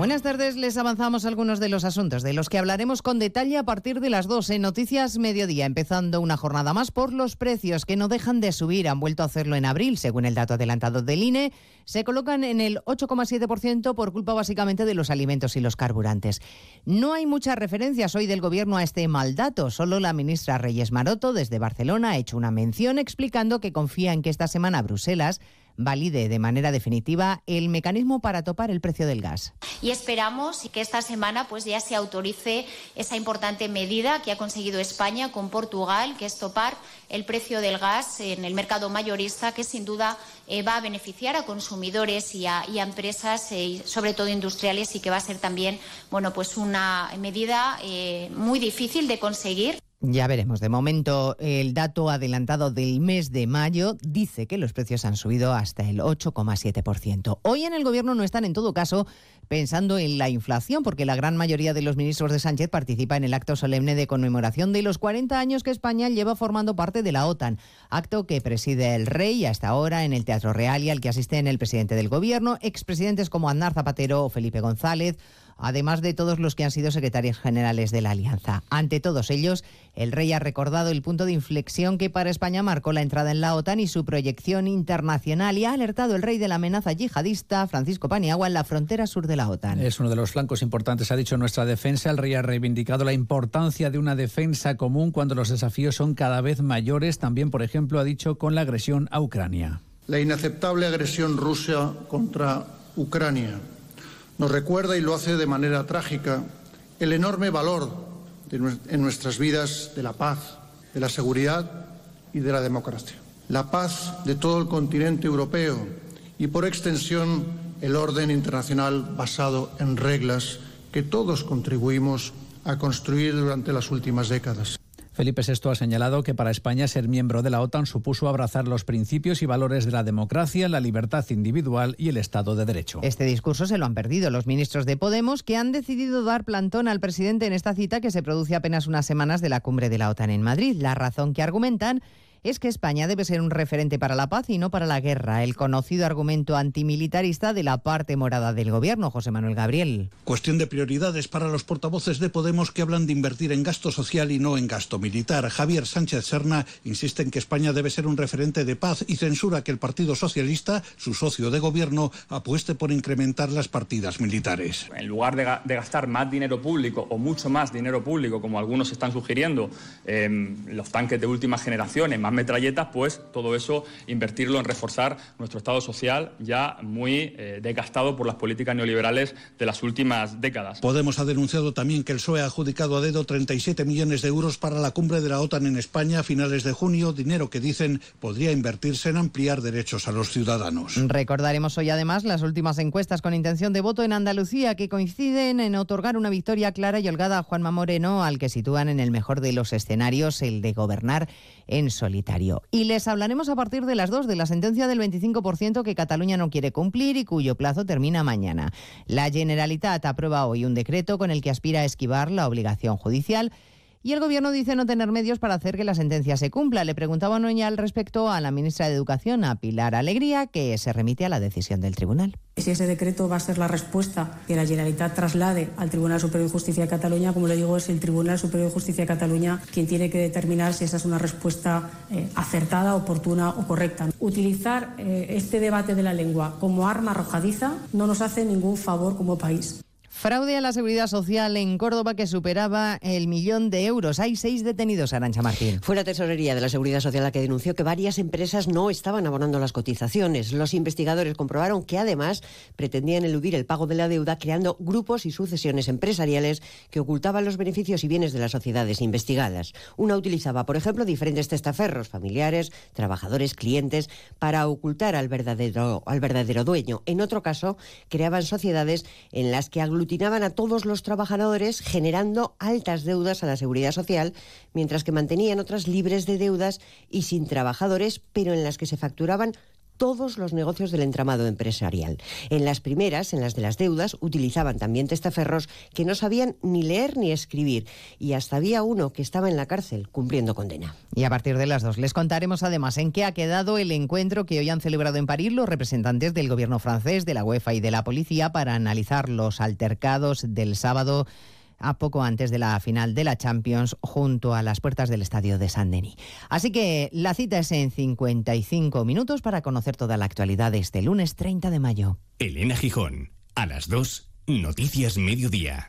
Buenas tardes, les avanzamos algunos de los asuntos de los que hablaremos con detalle a partir de las 2 en Noticias Mediodía, empezando una jornada más por los precios que no dejan de subir, han vuelto a hacerlo en abril, según el dato adelantado del INE, se colocan en el 8,7% por culpa básicamente de los alimentos y los carburantes. No hay muchas referencias hoy del gobierno a este mal dato, solo la ministra Reyes Maroto desde Barcelona ha hecho una mención explicando que confía en que esta semana Bruselas valide de manera definitiva el mecanismo para topar el precio del gas. Y esperamos que esta semana pues ya se autorice esa importante medida que ha conseguido España con Portugal, que es topar el precio del gas en el mercado mayorista, que sin duda eh, va a beneficiar a consumidores y a, empresas, eh, sobre todo industriales, y que va a ser también bueno, pues una medida eh, muy difícil de conseguir. Ya veremos. De momento, el dato adelantado del mes de mayo dice que los precios han subido hasta el 8,7%. Hoy en el Gobierno no están, en todo caso, pensando en la inflación, porque la gran mayoría de los ministros de Sánchez participa en el acto solemne de conmemoración de los 40 años que España lleva formando parte de la OTAN. Acto que preside el rey hasta ahora en el Teatro Real y al que asisten el presidente del Gobierno, expresidentes como Aznar Zapatero o Felipe González además de todos los que han sido secretarios generales de la Alianza. Ante todos ellos, el rey ha recordado el punto de inflexión que para España marcó la entrada en la OTAN y su proyección internacional y ha alertado el rey de la amenaza yihadista, Francisco Paniagua, en la frontera sur de la OTAN. Es uno de los flancos importantes, ha dicho nuestra defensa. El rey ha reivindicado la importancia de una defensa común cuando los desafíos son cada vez mayores. También, por ejemplo, ha dicho con la agresión a Ucrania. La inaceptable agresión rusa contra Ucrania nos recuerda, y lo hace de manera trágica, el enorme valor en nuestras vidas de la paz, de la seguridad y de la democracia. La paz de todo el continente europeo y, por extensión, el orden internacional basado en reglas que todos contribuimos a construir durante las últimas décadas. Felipe VI ha señalado que para España ser miembro de la OTAN supuso abrazar los principios y valores de la democracia, la libertad individual y el Estado de Derecho. Este discurso se lo han perdido los ministros de Podemos, que han decidido dar plantón al presidente en esta cita que se produce apenas unas semanas de la cumbre de la OTAN en Madrid. La razón que argumentan es que España debe ser un referente para la paz y no para la guerra, el conocido argumento antimilitarista de la parte morada del gobierno, José Manuel Gabriel. Cuestión de prioridades para los portavoces de Podemos que hablan de invertir en gasto social y no en gasto militar. Javier Sánchez Serna insiste en que España debe ser un referente de paz y censura que el Partido Socialista, su socio de gobierno, apueste por incrementar las partidas militares. En lugar de, gastar más dinero público o mucho más dinero público, como algunos están sugiriendo, los tanques de última generación, en metralletas, pues todo eso invertirlo en reforzar nuestro Estado social ya muy eh, desgastado por las políticas neoliberales de las últimas décadas. Podemos ha denunciado también que el PSOE ha adjudicado a dedo 37 millones de euros para la cumbre de la OTAN en España a finales de junio, dinero que dicen podría invertirse en ampliar derechos a los ciudadanos. Recordaremos hoy además las últimas encuestas con intención de voto en Andalucía que coinciden en otorgar una victoria clara y holgada a Juanma Moreno, al que sitúan en el mejor de los escenarios, el de gobernar en Y les hablaremos a partir de las 2 de la sentencia del 25% que Cataluña no quiere cumplir y cuyo plazo termina mañana. La Generalitat aprueba hoy un decreto con el que aspira a esquivar la obligación judicial y el Gobierno dice no tener medios para hacer que la sentencia se cumpla. Le preguntaba Noña al respecto a la ministra de Educación, a Pilar Alegría, que se remite a la decisión del tribunal. Si ese decreto va a ser la respuesta que la Generalitat traslade al Tribunal Superior de Justicia de Cataluña, como le digo, es el Tribunal Superior de Justicia de Cataluña quien tiene que determinar si esa es una respuesta eh, acertada, oportuna o correcta. Utilizar eh, este debate de la lengua como arma arrojadiza no nos hace ningún favor como país. Fraude a la seguridad social en Córdoba que superaba el millón de euros. Hay seis detenidos, Arancha Martín. Fue la tesorería de la seguridad social la que denunció que varias empresas no estaban abonando las cotizaciones. Los investigadores comprobaron que además pretendían eludir el pago de la deuda creando grupos y sucesiones empresariales que ocultaban los beneficios y bienes de las sociedades investigadas. Una utilizaba, por ejemplo, diferentes testaferros familiares, trabajadores, clientes, para ocultar al verdadero, al verdadero dueño. En otro caso, creaban sociedades en las que aglutinaban aglutinaban a todos los trabajadores generando altas deudas a la seguridad social, mientras que mantenían otras libres de deudas y sin trabajadores, pero en las que se facturaban todos los negocios del entramado empresarial. En las primeras, en las de las deudas, utilizaban también testaferros que no sabían ni leer ni escribir y hasta había uno que estaba en la cárcel cumpliendo condena. Y a partir de las dos les contaremos además en qué ha quedado el encuentro que hoy han celebrado en París los representantes del gobierno francés, de la UEFA y de la policía para analizar los altercados del sábado a poco antes de la final de la Champions junto a las puertas del estadio de San Denis. Así que la cita es en 55 minutos para conocer toda la actualidad este lunes 30 de mayo. Elena Gijón, a las 2, Noticias Mediodía.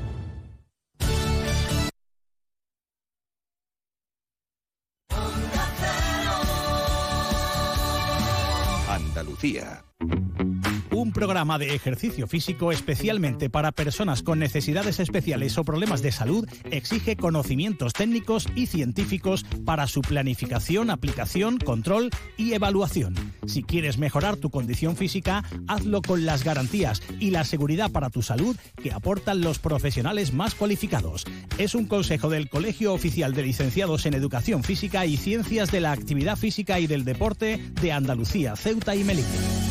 Andalucía. Programa de ejercicio físico especialmente para personas con necesidades especiales o problemas de salud exige conocimientos técnicos y científicos para su planificación, aplicación, control y evaluación. Si quieres mejorar tu condición física, hazlo con las garantías y la seguridad para tu salud que aportan los profesionales más cualificados. Es un consejo del Colegio Oficial de Licenciados en Educación Física y Ciencias de la Actividad Física y del Deporte de Andalucía, Ceuta y Melilla.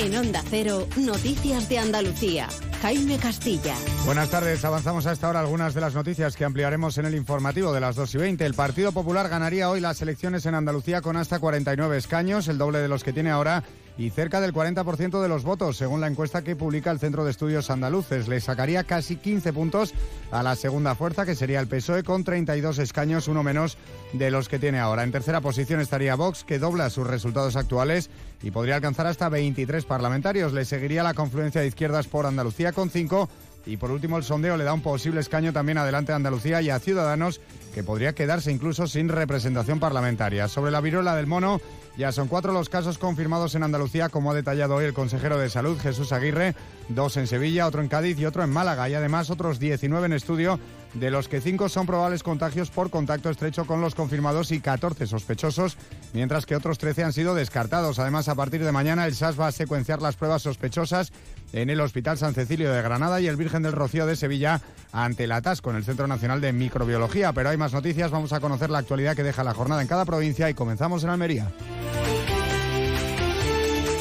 En Onda Cero, Noticias de Andalucía. Jaime Castilla. Buenas tardes. Avanzamos a esta hora algunas de las noticias que ampliaremos en el informativo de las 2 y 20. El Partido Popular ganaría hoy las elecciones en Andalucía con hasta 49 escaños, el doble de los que tiene ahora y cerca del 40% de los votos, según la encuesta que publica el Centro de Estudios Andaluces. Le sacaría casi 15 puntos a la segunda fuerza, que sería el PSOE, con 32 escaños, uno menos de los que tiene ahora. En tercera posición estaría Vox, que dobla sus resultados actuales y podría alcanzar hasta 23 parlamentarios. Le seguiría la confluencia de izquierdas por Andalucía con 5 y por último, el sondeo le da un posible escaño también adelante a Andalucía y a Ciudadanos, que podría quedarse incluso sin representación parlamentaria. Sobre la viruela del mono, ya son cuatro los casos confirmados en Andalucía, como ha detallado hoy el consejero de Salud, Jesús Aguirre, dos en Sevilla, otro en Cádiz y otro en Málaga, y además otros 19 en estudio, de los que cinco son probables contagios por contacto estrecho con los confirmados y 14 sospechosos, mientras que otros 13 han sido descartados. Además, a partir de mañana, el SAS va a secuenciar las pruebas sospechosas en el Hospital San Cecilio de Granada y el Virgen del Rocío de Sevilla ante el atasco en el Centro Nacional de Microbiología. Pero hay más noticias, vamos a conocer la actualidad que deja la jornada en cada provincia y comenzamos en Almería.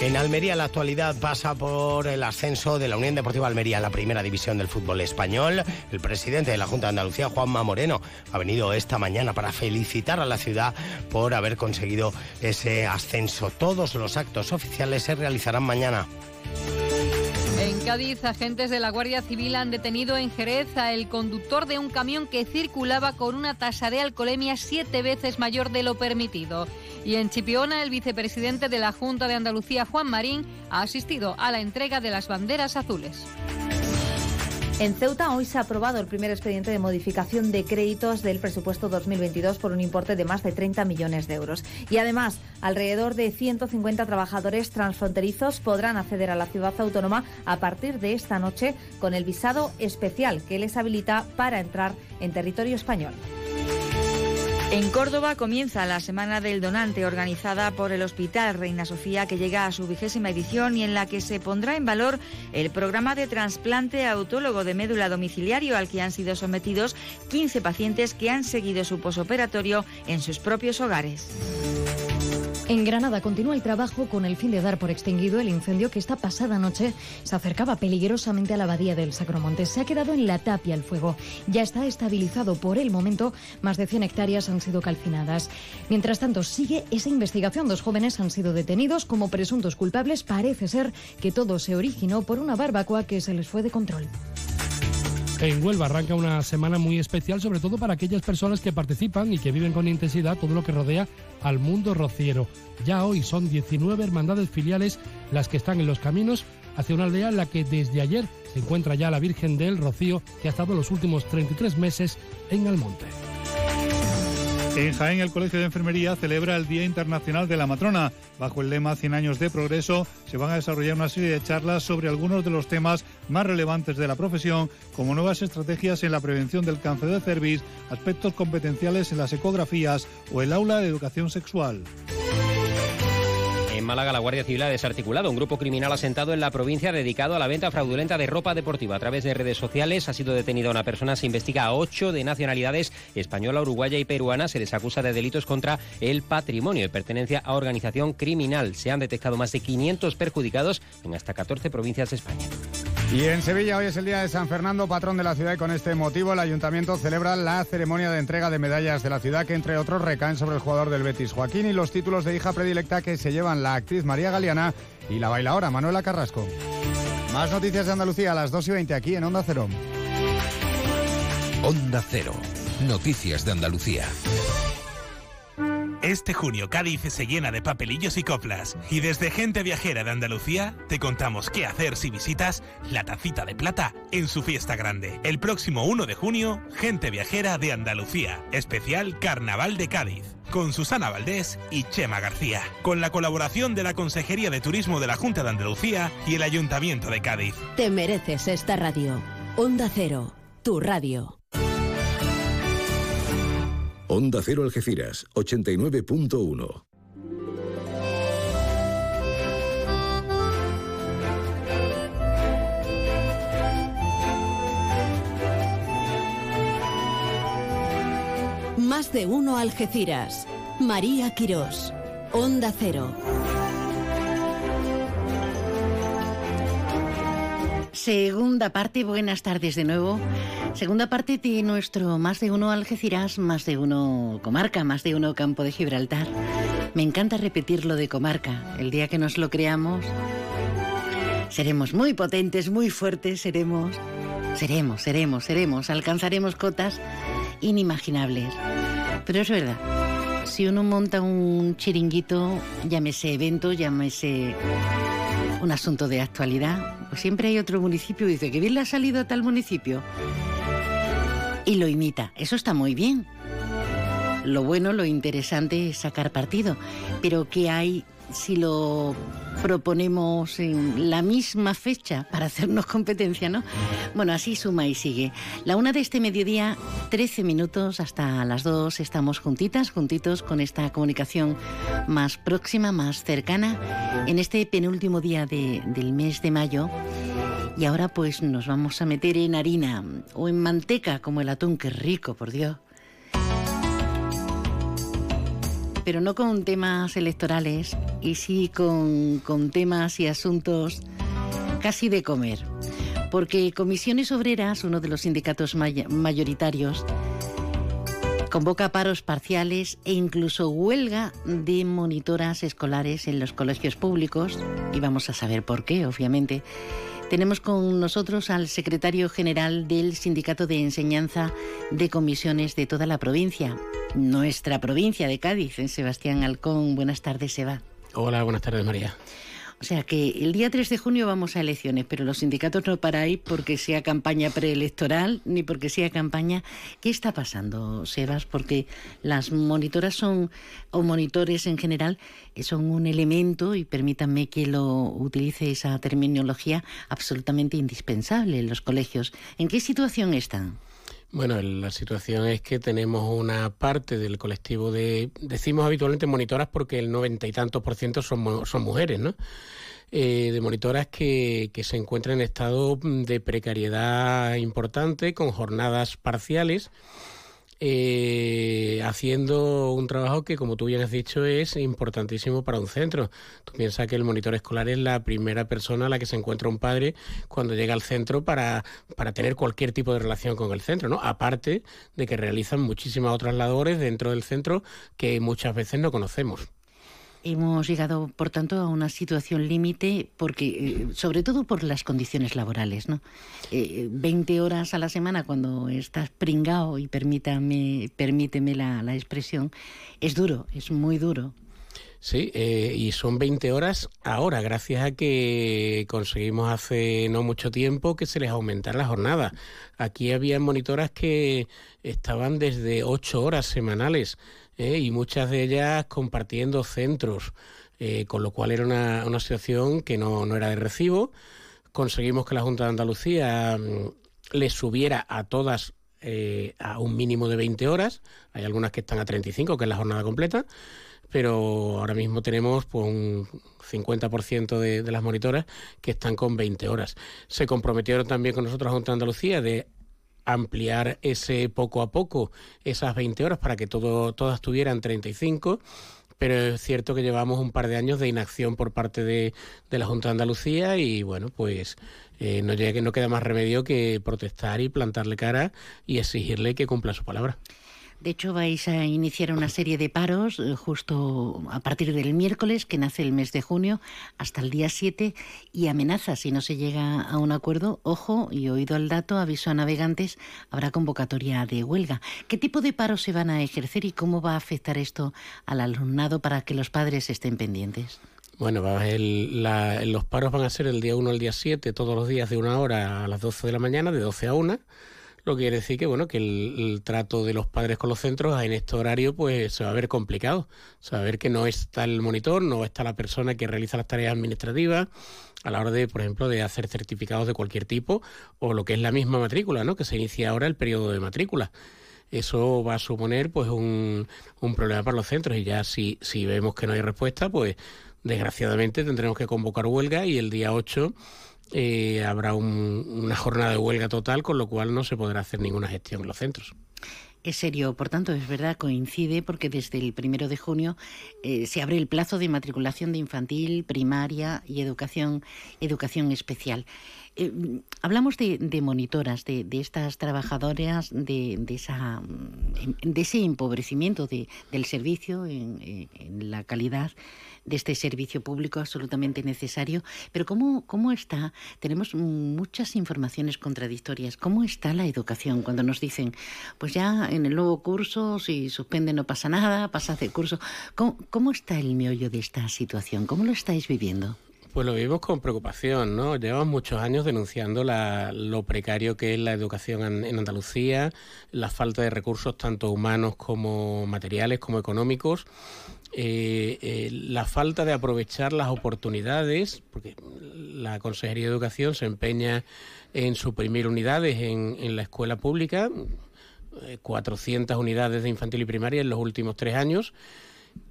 En Almería la actualidad pasa por el ascenso de la Unión Deportiva Almería en la primera división del fútbol español. El presidente de la Junta de Andalucía, Juanma Moreno, ha venido esta mañana para felicitar a la ciudad por haber conseguido ese ascenso. Todos los actos oficiales se realizarán mañana. En Cádiz, agentes de la Guardia Civil han detenido en Jerez a el conductor de un camión que circulaba con una tasa de alcoholemia siete veces mayor de lo permitido. Y en Chipiona, el vicepresidente de la Junta de Andalucía, Juan Marín, ha asistido a la entrega de las banderas azules. En Ceuta hoy se ha aprobado el primer expediente de modificación de créditos del presupuesto 2022 por un importe de más de 30 millones de euros. Y además, alrededor de 150 trabajadores transfronterizos podrán acceder a la ciudad autónoma a partir de esta noche con el visado especial que les habilita para entrar en territorio español. En Córdoba comienza la Semana del Donante organizada por el Hospital Reina Sofía que llega a su vigésima edición y en la que se pondrá en valor el programa de trasplante autólogo de médula domiciliario al que han sido sometidos 15 pacientes que han seguido su posoperatorio en sus propios hogares. En Granada continúa el trabajo con el fin de dar por extinguido el incendio que esta pasada noche se acercaba peligrosamente a la abadía del Sacromonte. Se ha quedado en la tapia el fuego. Ya está estabilizado por el momento. Más de 100 hectáreas han sido calcinadas. Mientras tanto, sigue esa investigación. Dos jóvenes han sido detenidos como presuntos culpables. Parece ser que todo se originó por una barbacoa que se les fue de control. En Huelva arranca una semana muy especial, sobre todo para aquellas personas que participan y que viven con intensidad todo lo que rodea al mundo rociero. Ya hoy son 19 hermandades filiales las que están en los caminos hacia una aldea en la que desde ayer se encuentra ya la Virgen del Rocío, que ha estado los últimos 33 meses en Almonte. En Jaén, el Colegio de Enfermería celebra el Día Internacional de la Matrona. Bajo el lema 100 años de progreso, se van a desarrollar una serie de charlas sobre algunos de los temas más relevantes de la profesión, como nuevas estrategias en la prevención del cáncer de cervix, aspectos competenciales en las ecografías o el aula de educación sexual. Málaga, la Guardia Civil ha desarticulado un grupo criminal asentado en la provincia dedicado a la venta fraudulenta de ropa deportiva. A través de redes sociales ha sido detenida una persona. Se investiga a ocho de nacionalidades española, uruguaya y peruana. Se les acusa de delitos contra el patrimonio y pertenencia a organización criminal. Se han detectado más de 500 perjudicados en hasta 14 provincias de España. Y en Sevilla hoy es el día de San Fernando, patrón de la ciudad, y con este motivo el ayuntamiento celebra la ceremonia de entrega de medallas de la ciudad que entre otros recaen sobre el jugador del Betis Joaquín y los títulos de hija predilecta que se llevan la actriz María Galeana y la bailadora Manuela Carrasco. Más noticias de Andalucía a las 2 y 20 aquí en Onda Cero. Onda Cero. Noticias de Andalucía. Este junio Cádiz se llena de papelillos y coplas y desde Gente Viajera de Andalucía te contamos qué hacer si visitas la Tacita de Plata en su fiesta grande. El próximo 1 de junio, Gente Viajera de Andalucía, especial Carnaval de Cádiz, con Susana Valdés y Chema García, con la colaboración de la Consejería de Turismo de la Junta de Andalucía y el Ayuntamiento de Cádiz. Te mereces esta radio. Onda Cero, tu radio. Onda Cero Algeciras, 89.1. Más de uno Algeciras. María Quirós. Onda Cero. Segunda parte, buenas tardes de nuevo. Segunda parte de nuestro Más de Uno Algeciras, Más de Uno Comarca, Más de Uno Campo de Gibraltar. Me encanta repetir lo de comarca. El día que nos lo creamos, seremos muy potentes, muy fuertes, seremos, seremos, seremos, seremos, alcanzaremos cotas inimaginables. Pero es verdad, si uno monta un chiringuito, llámese evento, llámese un asunto de actualidad, pues siempre hay otro municipio que dice que bien le ha salido a tal municipio y lo imita. Eso está muy bien. Lo bueno, lo interesante es sacar partido. Pero ¿qué hay si lo proponemos en la misma fecha para hacernos competencia, ¿no? Bueno, así suma y sigue. La una de este mediodía, 13 minutos hasta las dos, estamos juntitas, juntitos con esta comunicación más próxima, más cercana, en este penúltimo día de- del mes de mayo. Y ahora pues nos vamos a meter en harina o en manteca, como el atún, que rico, por Dios. Pero no con temas electorales y sí con, con temas y asuntos casi de comer. Porque Comisiones Obreras, uno de los sindicatos may- mayoritarios, convoca paros parciales e incluso huelga de monitoras escolares en los colegios públicos y vamos a saber por qué, obviamente. Tenemos con nosotros al secretario general del Sindicato de Enseñanza de Comisiones de toda la provincia, nuestra provincia de Cádiz, en Sebastián Alcón. Buenas tardes, Seba. Hola, buenas tardes, María. O sea que el día 3 de junio vamos a elecciones, pero los sindicatos no paráis porque sea campaña preelectoral ni porque sea campaña. ¿Qué está pasando, Sebas? Porque las monitoras son, o monitores en general, eh, son un elemento, y permítanme que lo utilice esa terminología, absolutamente indispensable en los colegios. ¿En qué situación están? Bueno, la situación es que tenemos una parte del colectivo de, decimos habitualmente monitoras porque el noventa y tantos por ciento son, son mujeres, ¿no? Eh, de monitoras que, que se encuentran en estado de precariedad importante, con jornadas parciales eh, haciendo un trabajo que, como tú bien has dicho, es importantísimo para un centro. Tú piensas que el monitor escolar es la primera persona a la que se encuentra un padre cuando llega al centro para, para tener cualquier tipo de relación con el centro, ¿no? Aparte de que realizan muchísimas otras labores dentro del centro que muchas veces no conocemos. Hemos llegado, por tanto, a una situación límite, porque eh, sobre todo por las condiciones laborales, ¿no? 20 eh, horas a la semana cuando estás pringado, y permítame, permíteme la, la expresión, es duro, es muy duro. Sí, eh, y son 20 horas ahora, gracias a que conseguimos hace no mucho tiempo que se les aumentara la jornada. Aquí había monitoras que estaban desde 8 horas semanales ¿eh? y muchas de ellas compartiendo centros, eh, con lo cual era una, una situación que no, no, era de recibo. Conseguimos que la Junta de Andalucía mm, les subiera a todas eh, a un mínimo de 20 horas, hay algunas que están a 35, que es la jornada completa, pero ahora mismo tenemos pues, un 50% de, de las monitoras que están con 20 horas. Se comprometieron también con nosotros, la Junta de Andalucía, de ampliar ese poco a poco esas 20 horas para que todo, todas tuvieran 35 pero es cierto que llevamos un par de años de inacción por parte de, de la Junta de Andalucía y bueno, pues eh, no, llega, no queda más remedio que protestar y plantarle cara y exigirle que cumpla su palabra. De hecho, vais a iniciar una serie de paros eh, justo a partir del miércoles, que nace el mes de junio, hasta el día 7, y amenaza, si no se llega a un acuerdo, ojo, y oído el dato, aviso a navegantes, habrá convocatoria de huelga. ¿Qué tipo de paros se van a ejercer y cómo va a afectar esto al alumnado para que los padres estén pendientes? Bueno, los paros van a ser el día 1 al día 7, todos los días de una hora a las 12 de la mañana, de 12 a 1 lo quiere decir que bueno que el, trato de los padres con los centros en este horario pues se va a ver complicado. Se va a ver que no está el monitor, no está la persona que realiza las tareas administrativas a la hora de, por ejemplo, de hacer certificados de cualquier tipo o lo que es la misma matrícula, ¿no? Que se inicia ahora el periodo de matrícula eso va a suponer pues un, un problema para los centros y ya si, si vemos que no hay respuesta, pues desgraciadamente tendremos que convocar huelga y el día 8 eh, habrá una jornada de huelga total, con lo cual no se podrá hacer ninguna gestión en los centros. Es serio, por tanto, es verdad, coincide porque desde el primero de junio eh, se abre el plazo de matriculación de infantil, primaria y educación, educación especial. Eh, hablamos de, monitoras, de, estas trabajadoras, de, esa, de ese empobrecimiento del servicio en, la calidad de este servicio público absolutamente necesario. Pero ¿cómo, ¿cómo está? Tenemos muchas informaciones contradictorias. ¿Cómo está la educación cuando nos dicen, pues ya en el nuevo curso, si suspende no pasa nada, pasa de curso? ¿Cómo, está el meollo de esta situación? ¿Cómo lo estáis viviendo? Pues lo vivimos con preocupación, ¿no? Llevamos muchos años denunciando la, lo precario que es la educación en, Andalucía, la falta de recursos tanto humanos como materiales, como económicos, eh, eh, la falta de aprovechar las oportunidades, porque la Consejería de Educación se empeña en suprimir unidades en, en la escuela pública, 400 eh, unidades de infantil y primaria en los últimos tres años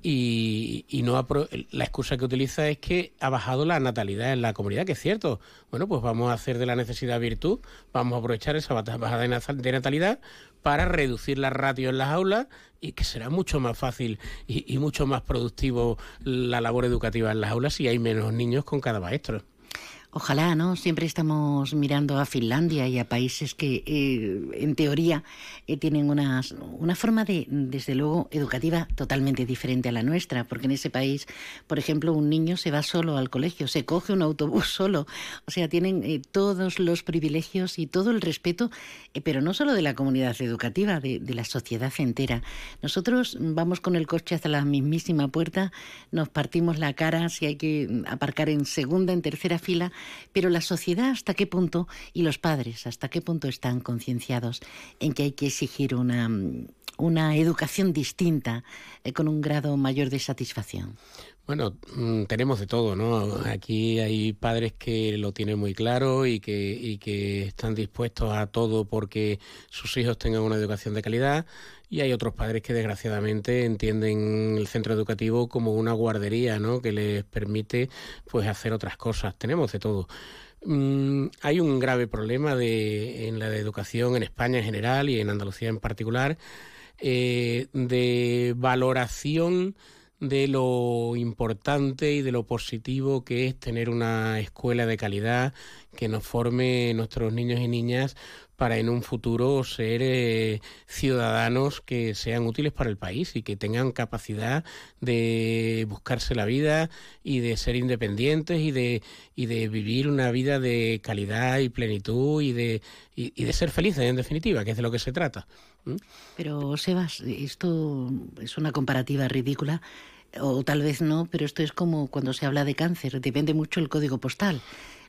y, no la excusa que utiliza es que ha bajado la natalidad en la comunidad, que es cierto. Bueno, pues vamos a hacer de la necesidad virtud, vamos a aprovechar esa bajada de natalidad para reducir la ratio en las aulas y que será mucho más fácil y, y mucho más productivo la labor educativa en las aulas si hay menos niños con cada maestro. Ojalá, ¿no? Siempre estamos mirando a Finlandia y a países que, eh, en teoría, eh, tienen una, una forma de, desde luego, educativa totalmente diferente a la nuestra, porque en ese país, por ejemplo, un niño se va solo al colegio, se coge un autobús solo, o sea, tienen eh, todos los privilegios y todo el respeto, pero no solo de la comunidad educativa, de, de la sociedad entera. Nosotros vamos con el coche hasta la mismísima puerta, nos partimos la cara si hay que aparcar en segunda, en tercera fila, pero la sociedad hasta qué punto y los padres hasta qué punto están concienciados en que hay que exigir una, una educación distinta eh, con un grado mayor de satisfacción. Bueno, mm, tenemos de todo, ¿no? Aquí hay padres que lo tienen muy claro y que, y que están dispuestos a todo porque sus hijos tengan una educación de calidad y hay otros padres que desgraciadamente entienden el centro educativo como una guardería, ¿no? Que les permite pues hacer otras cosas. Tenemos de todo. Mm, hay un grave problema de, en la educación en España en general y en Andalucía en particular eh, de valoración de lo importante y de lo positivo que es tener una escuela de calidad que nos forme nuestros niños y niñas para en un futuro ser eh, ciudadanos que sean útiles para el país y que tengan capacidad de buscarse la vida y de ser independientes y de, y de vivir una vida de calidad y plenitud y de, y, de ser felices en definitiva, que es de lo que se trata. Pero Sebas, esto es una comparativa ridícula o tal vez no, pero esto es como cuando se habla de cáncer, depende mucho el código postal.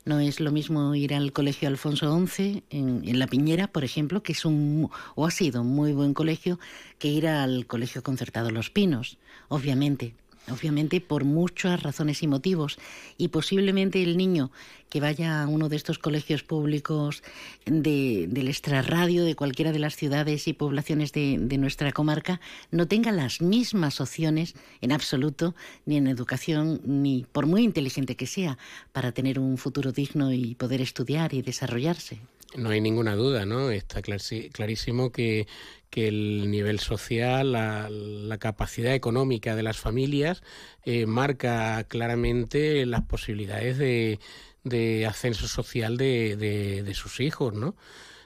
No es lo mismo ir al colegio Alfonso XI en, La Piñera, por ejemplo, que es un o ha sido un muy buen colegio, que ir al colegio concertado Los Pinos, obviamente obviamente por muchas razones y motivos. Y posiblemente el niño que vaya a uno de estos colegios públicos de, del extrarradio de cualquiera de las ciudades y poblaciones de, de, nuestra comarca no tenga las mismas opciones en absoluto, ni en educación, ni por muy inteligente que sea, para tener un futuro digno y poder estudiar y desarrollarse. No hay ninguna duda, ¿no? Está clarísimo que, que el nivel social, la, capacidad económica de las familias eh, marca claramente las posibilidades de, de ascenso social de, de, sus hijos, ¿no?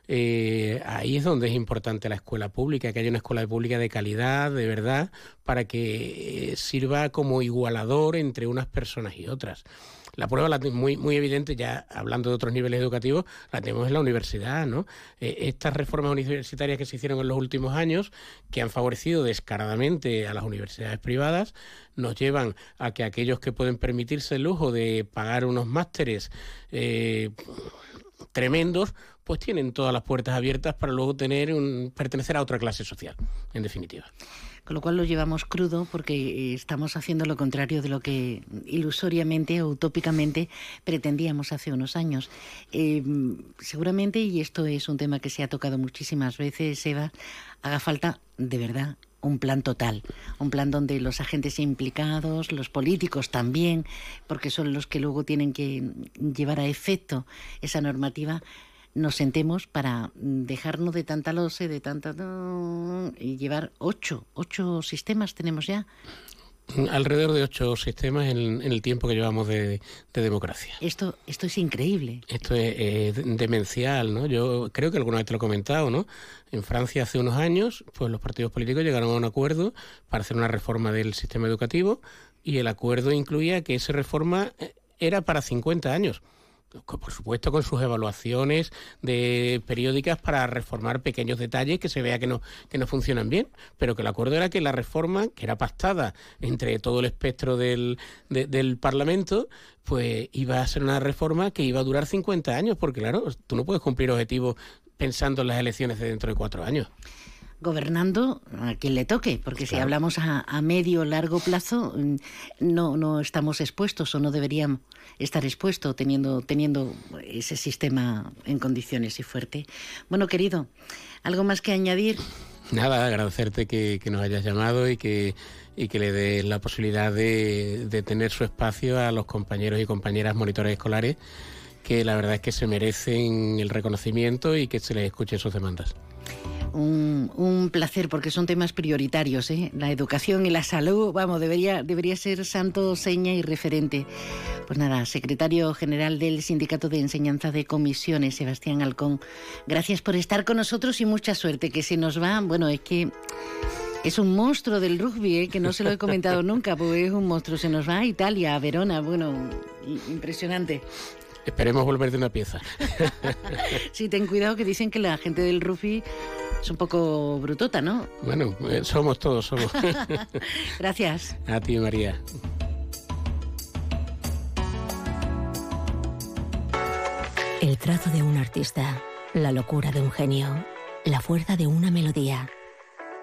Eh, ahí es donde es importante la escuela pública, que haya una escuela pública de calidad, de verdad, para que eh, sirva como igualador entre unas personas y otras. La prueba la muy, muy evidente, ya hablando de otros niveles educativos, la tenemos en la universidad, ¿no? Eh, estas reformas universitarias que se hicieron en los últimos años, que han favorecido descaradamente a las universidades privadas, nos llevan a que aquellos que pueden permitirse el lujo de pagar unos másteres eh, tremendos, pues tienen todas las puertas abiertas para luego tener un, pertenecer a otra clase social, en definitiva con lo cual lo llevamos crudo porque eh, estamos haciendo lo contrario de lo que ilusoriamente o utópicamente pretendíamos hace unos años. Eh, seguramente, y esto es un tema que se ha tocado muchísimas veces, Eva, haga falta de verdad un plan total, un plan donde los agentes implicados, los políticos también, porque son los que luego tienen que llevar a efecto esa normativa, nos sentemos para dejarnos de tanta lose, de tanta... y llevar ocho, ocho sistemas tenemos ya. Alrededor de ocho sistemas en, el tiempo que llevamos de, democracia. Esto, esto es increíble. Esto es demencial, ¿no? Yo creo que alguna vez te lo he comentado, ¿no? En Francia hace unos años, pues los partidos políticos llegaron a un acuerdo para hacer una reforma del sistema educativo y el acuerdo incluía que esa reforma eh, era para 50 años por supuesto con sus evaluaciones de periódicas para reformar pequeños detalles que se vea que no, que no funcionan bien, pero que el acuerdo era que la reforma, que era pactada entre todo el espectro del, del Parlamento, pues iba a ser una reforma que iba a durar 50 años, porque claro, tú no puedes cumplir objetivos pensando en las elecciones de dentro de cuatro años gobernando a quien le toque, porque si hablamos a, medio o largo plazo, mm, no, no estamos expuestos o no deberíamos estar expuestos teniendo, teniendo ese sistema en condiciones y fuerte. Bueno, querido, ¿algo más que añadir? Nada, agradecerte que, nos hayas llamado y que, y que le des la posibilidad de, de tener su espacio a los compañeros y compañeras monitores escolares que la verdad es que se merecen el reconocimiento y que se les escuche sus demandas un, placer porque son temas prioritarios. ¿eh? La educación y la salud, vamos, debería, debería ser santo, seña y referente. Pues nada, secretario general del Sindicato de Enseñanza de Comisiones, Sebastián Alcón, gracias por estar con nosotros y mucha suerte, que se nos va, bueno, es que... Es un monstruo del rugby, ¿eh? que no se lo he comentado nunca, porque es un monstruo. Se nos va a Italia, a Verona, bueno, impresionante. Esperemos volver de una pieza. sí, ten cuidado que dicen que la gente del rugby es un poco brutota, ¿no? Bueno, eh, somos todos, somos. Gracias. A ti, María. El trazo de un artista, la locura de un genio, la fuerza de una melodía.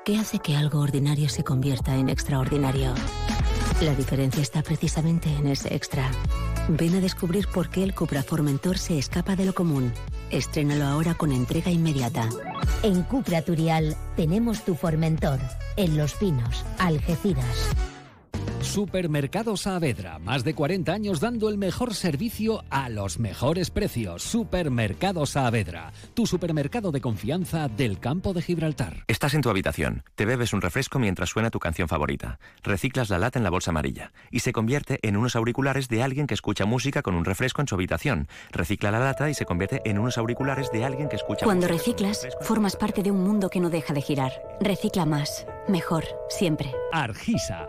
¿Qué hace que algo ordinario se convierta en extraordinario? La diferencia está precisamente en ese extra. Ven a descubrir por qué el Cupra Formentor se escapa de lo común. Estrénalo ahora con entrega inmediata. En Cupra Turial tenemos tu Formentor, en Los Pinos, Algeciras. Supermercado Saavedra, más de 40 años dando el mejor servicio a los mejores precios. Supermercado Saavedra, tu supermercado de confianza del campo de Gibraltar. Estás en tu habitación, te bebes un refresco mientras suena tu canción favorita, reciclas la lata en la bolsa amarilla y se convierte en unos auriculares de alguien que escucha música con un refresco en su habitación. Recicla la lata y se convierte en unos auriculares de alguien que escucha Cuando música con un reciclas, formas parte de un mundo que no deja de girar. Recicla más, mejor, siempre. Argisa,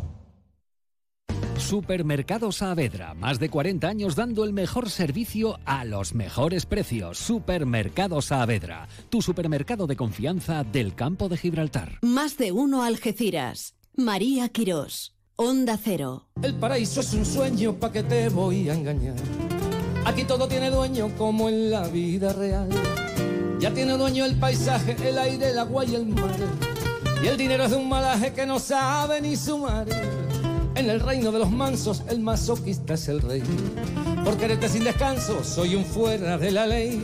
Supermercado Saavedra, más de 40 años dando el mejor servicio a los mejores precios. Supermercado Saavedra, tu supermercado de confianza del campo de Gibraltar. Más de uno Algeciras. María Quirós. Onda Cero. El paraíso es un sueño, ¿pa' que te voy a engañar? Aquí todo tiene dueño como en la vida real. Ya tiene dueño el paisaje, el aire, el agua y el mar. Y el dinero es de un malaje que no sabe ni sumar. En el reino de los mansos, el masoquista es el rey. Por quererte sin descanso, soy un fuera de la ley.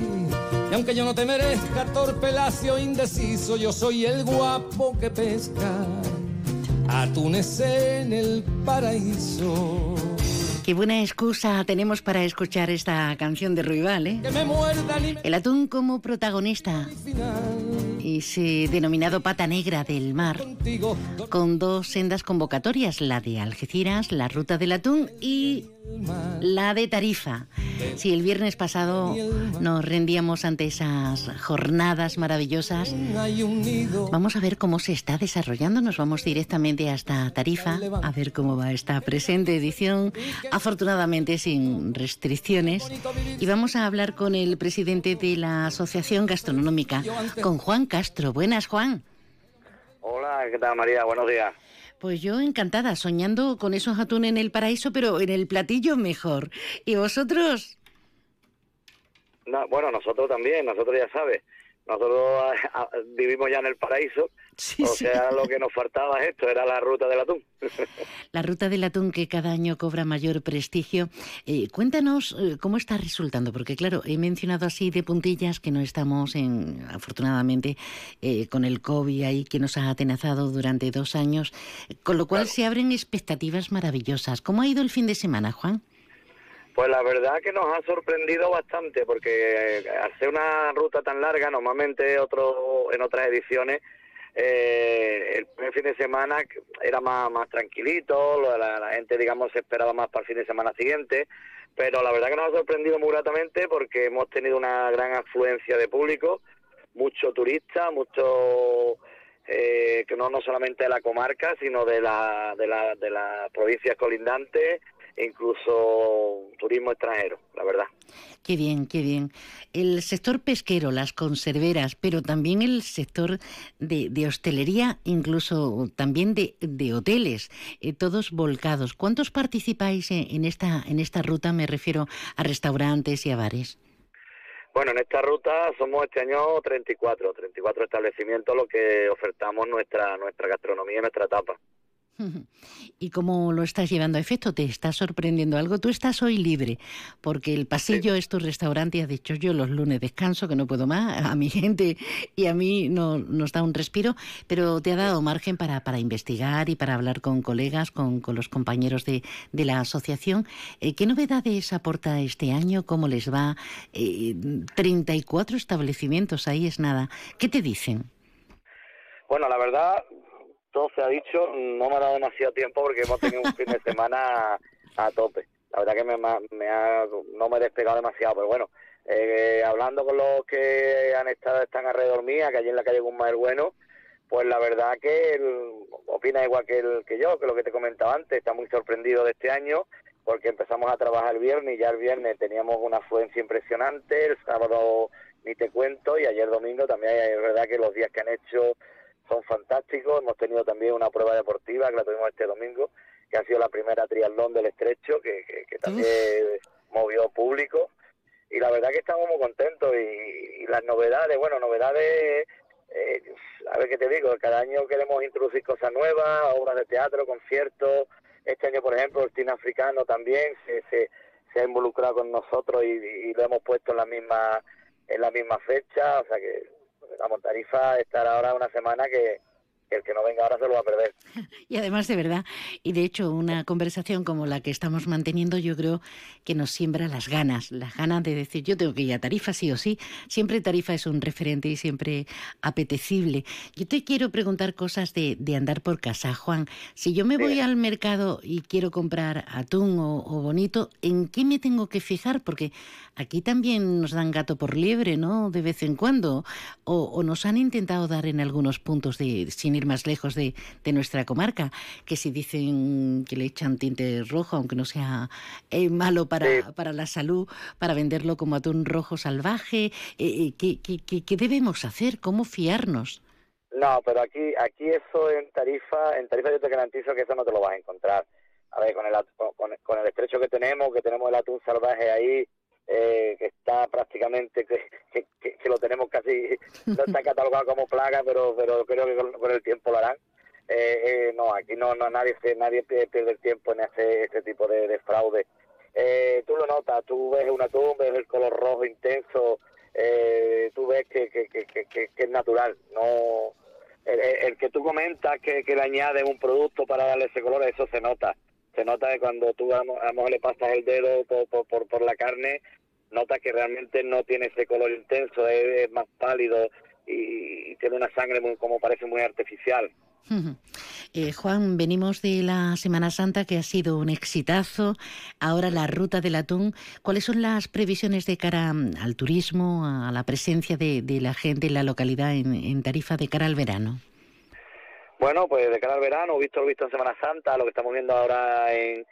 Y aunque yo no te merezca, torpe, lacio, indeciso, yo soy el guapo que pesca atunes en el paraíso. Qué buena excusa tenemos para escuchar esta canción de Ruibal, ¿eh? Que me muerdan y me El atún como protagonista. Ese denominado pata negra del mar. Con dos sendas convocatorias, la de Algeciras, la ruta del atún y la de Tarifa. Si el viernes pasado nos rendíamos ante esas jornadas maravillosas, vamos a ver cómo se está desarrollando. Nos vamos directamente hasta Tarifa a ver cómo va esta presente edición, afortunadamente sin restricciones. Y vamos a hablar con el presidente de la Asociación Gastronómica, con Juan Castro. Buenas, Juan. Hola, ¿qué tal María? Buenos días. Pues yo encantada, soñando con esos atún en el paraíso, pero en el platillo mejor. ¿Y vosotros? No, bueno, nosotros también, nosotros ya sabes, nosotros ah, ah, vivimos ya en el paraíso, o sea, lo que nos faltaba es esto, era la ruta del atún. La ruta del atún que cada año cobra mayor prestigio. Eh, cuéntanos eh, cómo está resultando, porque claro, he mencionado así de puntillas que no estamos, en, afortunadamente, eh, con el COVID ahí que nos ha atenazado durante dos años, con lo cual se abren expectativas maravillosas. ¿Cómo ha ido el fin de semana, Juan? Pues la verdad que nos ha sorprendido bastante, porque ser una ruta tan larga, normalmente otro, en otras ediciones, eh, el primer fin de semana era más, más tranquilito, la, la gente, digamos, se esperaba más para el fin de semana siguiente, pero la verdad que nos ha sorprendido muy gratamente porque hemos tenido una gran afluencia de público, mucho turista, mucho eh, que no, no solamente de la comarca, sino de la, de la, de las provincias colindantes, e incluso turismo extranjero, la verdad. Qué bien, qué bien. El sector pesquero, las conserveras, pero también el sector de, de hostelería, incluso también de, de hoteles, eh, todos volcados. ¿Cuántos participáis en, en esta, en esta ruta? Me refiero a restaurantes y a bares. Bueno, en esta ruta somos este año 34, 34 establecimientos lo que ofertamos nuestra nuestra gastronomía, nuestra tapa. ¿Y cómo lo estás llevando a efecto? ¿Te está sorprendiendo algo? Tú estás hoy libre, porque el pasillo es tu restaurante y has dicho yo los lunes descanso, que no puedo más, a mi gente y a mí no, nos da un respiro, pero te ha dado margen para, para investigar y para hablar con colegas, con, con los compañeros de, de la asociación. Eh, ¿Qué novedades aporta este año? ¿Cómo les va? Eh, 34 establecimientos, ahí es nada. ¿Qué te dicen? Bueno, la verdad, se ha dicho, no me ha dado demasiado tiempo porque hemos tenido un fin de semana a, tope. La verdad que me, ha, no me he despegado demasiado, pero bueno, eh, hablando con los que han estado, están alrededor mía, que allí en la calle Guzmán Bueno, pues la verdad que opina igual que, el, que yo, que lo que te comentaba antes, está muy sorprendido de este año, porque empezamos a trabajar el viernes y ya el viernes teníamos una afluencia impresionante, el sábado ni te cuento y ayer domingo también es verdad que los días que han hecho son fantásticos, hemos tenido también una prueba deportiva que la tuvimos este domingo, que ha sido la primera triatlón del estrecho, que, que, también movió público. Y la verdad que estamos muy contentos. Y, las novedades, bueno, novedades, eh, a ver qué te digo, cada año queremos introducir cosas nuevas, obras de teatro, conciertos, este año, por ejemplo, el cine africano también se, se, ha involucrado con nosotros y, lo hemos puesto en la misma en la misma fecha, o sea que la Montarifa estará ahora una semana que, el que no venga ahora se lo va a perder. Y además, de verdad, y de hecho, una conversación como la que estamos manteniendo, yo creo que nos siembra las ganas, las ganas de decir, yo tengo que ir a Tarifa sí o sí. Siempre Tarifa es un referente y siempre apetecible. Yo te quiero preguntar cosas de, de andar por casa, Juan. Si yo me voy al mercado y quiero comprar atún o, o bonito, ¿en qué me tengo que fijar? Porque aquí también nos dan gato por liebre, ¿no? De vez en cuando. O, nos han intentado dar en algunos puntos, de, sin ir más lejos de, nuestra comarca, que si dicen que le echan tinte rojo, aunque no sea eh, malo para, para la salud, para venderlo como atún rojo salvaje, eh, eh, ¿qué, qué, debemos hacer? ¿Cómo fiarnos? No, pero aquí, aquí eso en Tarifa, en Tarifa yo te garantizo que eso no te lo vas a encontrar. A ver, con el, con, con el estrecho que tenemos, que tenemos el atún salvaje ahí, eh, que está prácticamente, que, que, lo tenemos casi, no está catalogado como plaga, pero, pero creo que con, el tiempo lo harán. Eh, eh, no, aquí no, no nadie nadie pierde el tiempo en hacer este tipo de, fraude. tú lo notas, tú ves una tumba, ves el color rojo intenso, tú ves que, que, que, es natural, no el, que tú comentas que, que le añades un producto para darle ese color, eso se nota se nota que cuando tú a, lo mejor le pasas el dedo por, por, por, la carne, notas que realmente no tiene ese color intenso, es, más pálido y, tiene una sangre muy, como parece muy artificial. Eh, Juan, venimos de la Semana Santa que ha sido un exitazo. Ahora la ruta del atún. ¿Cuáles son las previsiones de cara al turismo, a la presencia de, la gente en la localidad en Tarifa de cara al verano? Bueno, pues de cara al verano, visto lo visto en Semana Santa, lo que estamos viendo ahora en,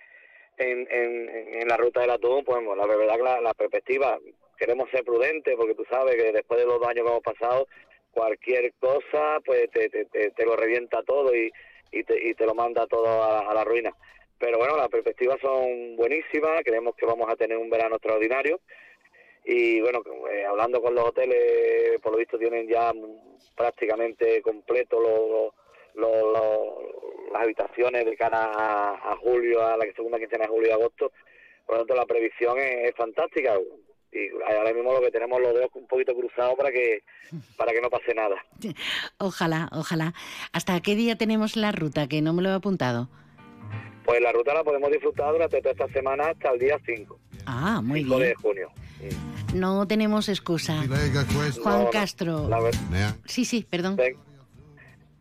en, en, la ruta del atún, pues la verdad que la, perspectiva, queremos ser prudentes porque tú sabes que después de los dos años que hemos pasado, cualquier cosa pues te, te, te, lo revienta todo y, y, te, y te lo manda todo a, la ruina. Pero bueno, las perspectivas son buenísimas, creemos que vamos a tener un verano extraordinario y bueno, eh, hablando con los hoteles, por lo visto tienen ya prácticamente completo los las habitaciones de cara a, julio, a la segunda quincena de julio y agosto. Por lo tanto, la previsión es, fantástica y ahora mismo lo que tenemos los dedos un poquito cruzados para que para que no pase nada. Ojalá, ojalá. ¿Hasta qué día tenemos la ruta? Que no me lo he apuntado. Pues la ruta la podemos disfrutar durante toda esta semana hasta el día 5. Ah, muy 5 bien. de junio. No tenemos excusa. Juan Castro. Sí, sí, perdón.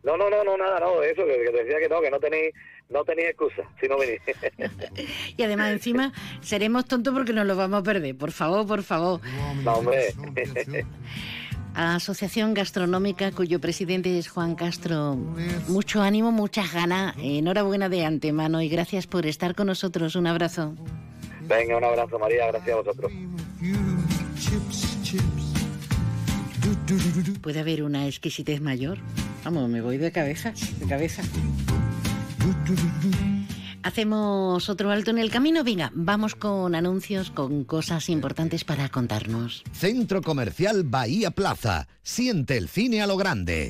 No, no, no, no, nada, no, eso, que, te decía que no, que no tenéis no tenéis excusa si no venís. y además encima seremos tontos porque nos lo vamos a perder. Por favor, por favor. No, hombre. Asociación Gastronómica, cuyo presidente es Juan Castro. Mucho ánimo, muchas ganas. Enhorabuena de antemano y gracias por estar con nosotros. Un abrazo. Venga, un abrazo, María. Gracias a vosotros. ¿Puede haber una exquisitez mayor? Vamos, me voy de cabeza, de cabeza. Hacemos otro alto en el camino. Venga, vamos con anuncios, con cosas importantes para contarnos. Centro Comercial Bahía Plaza. Siente el cine a lo grande.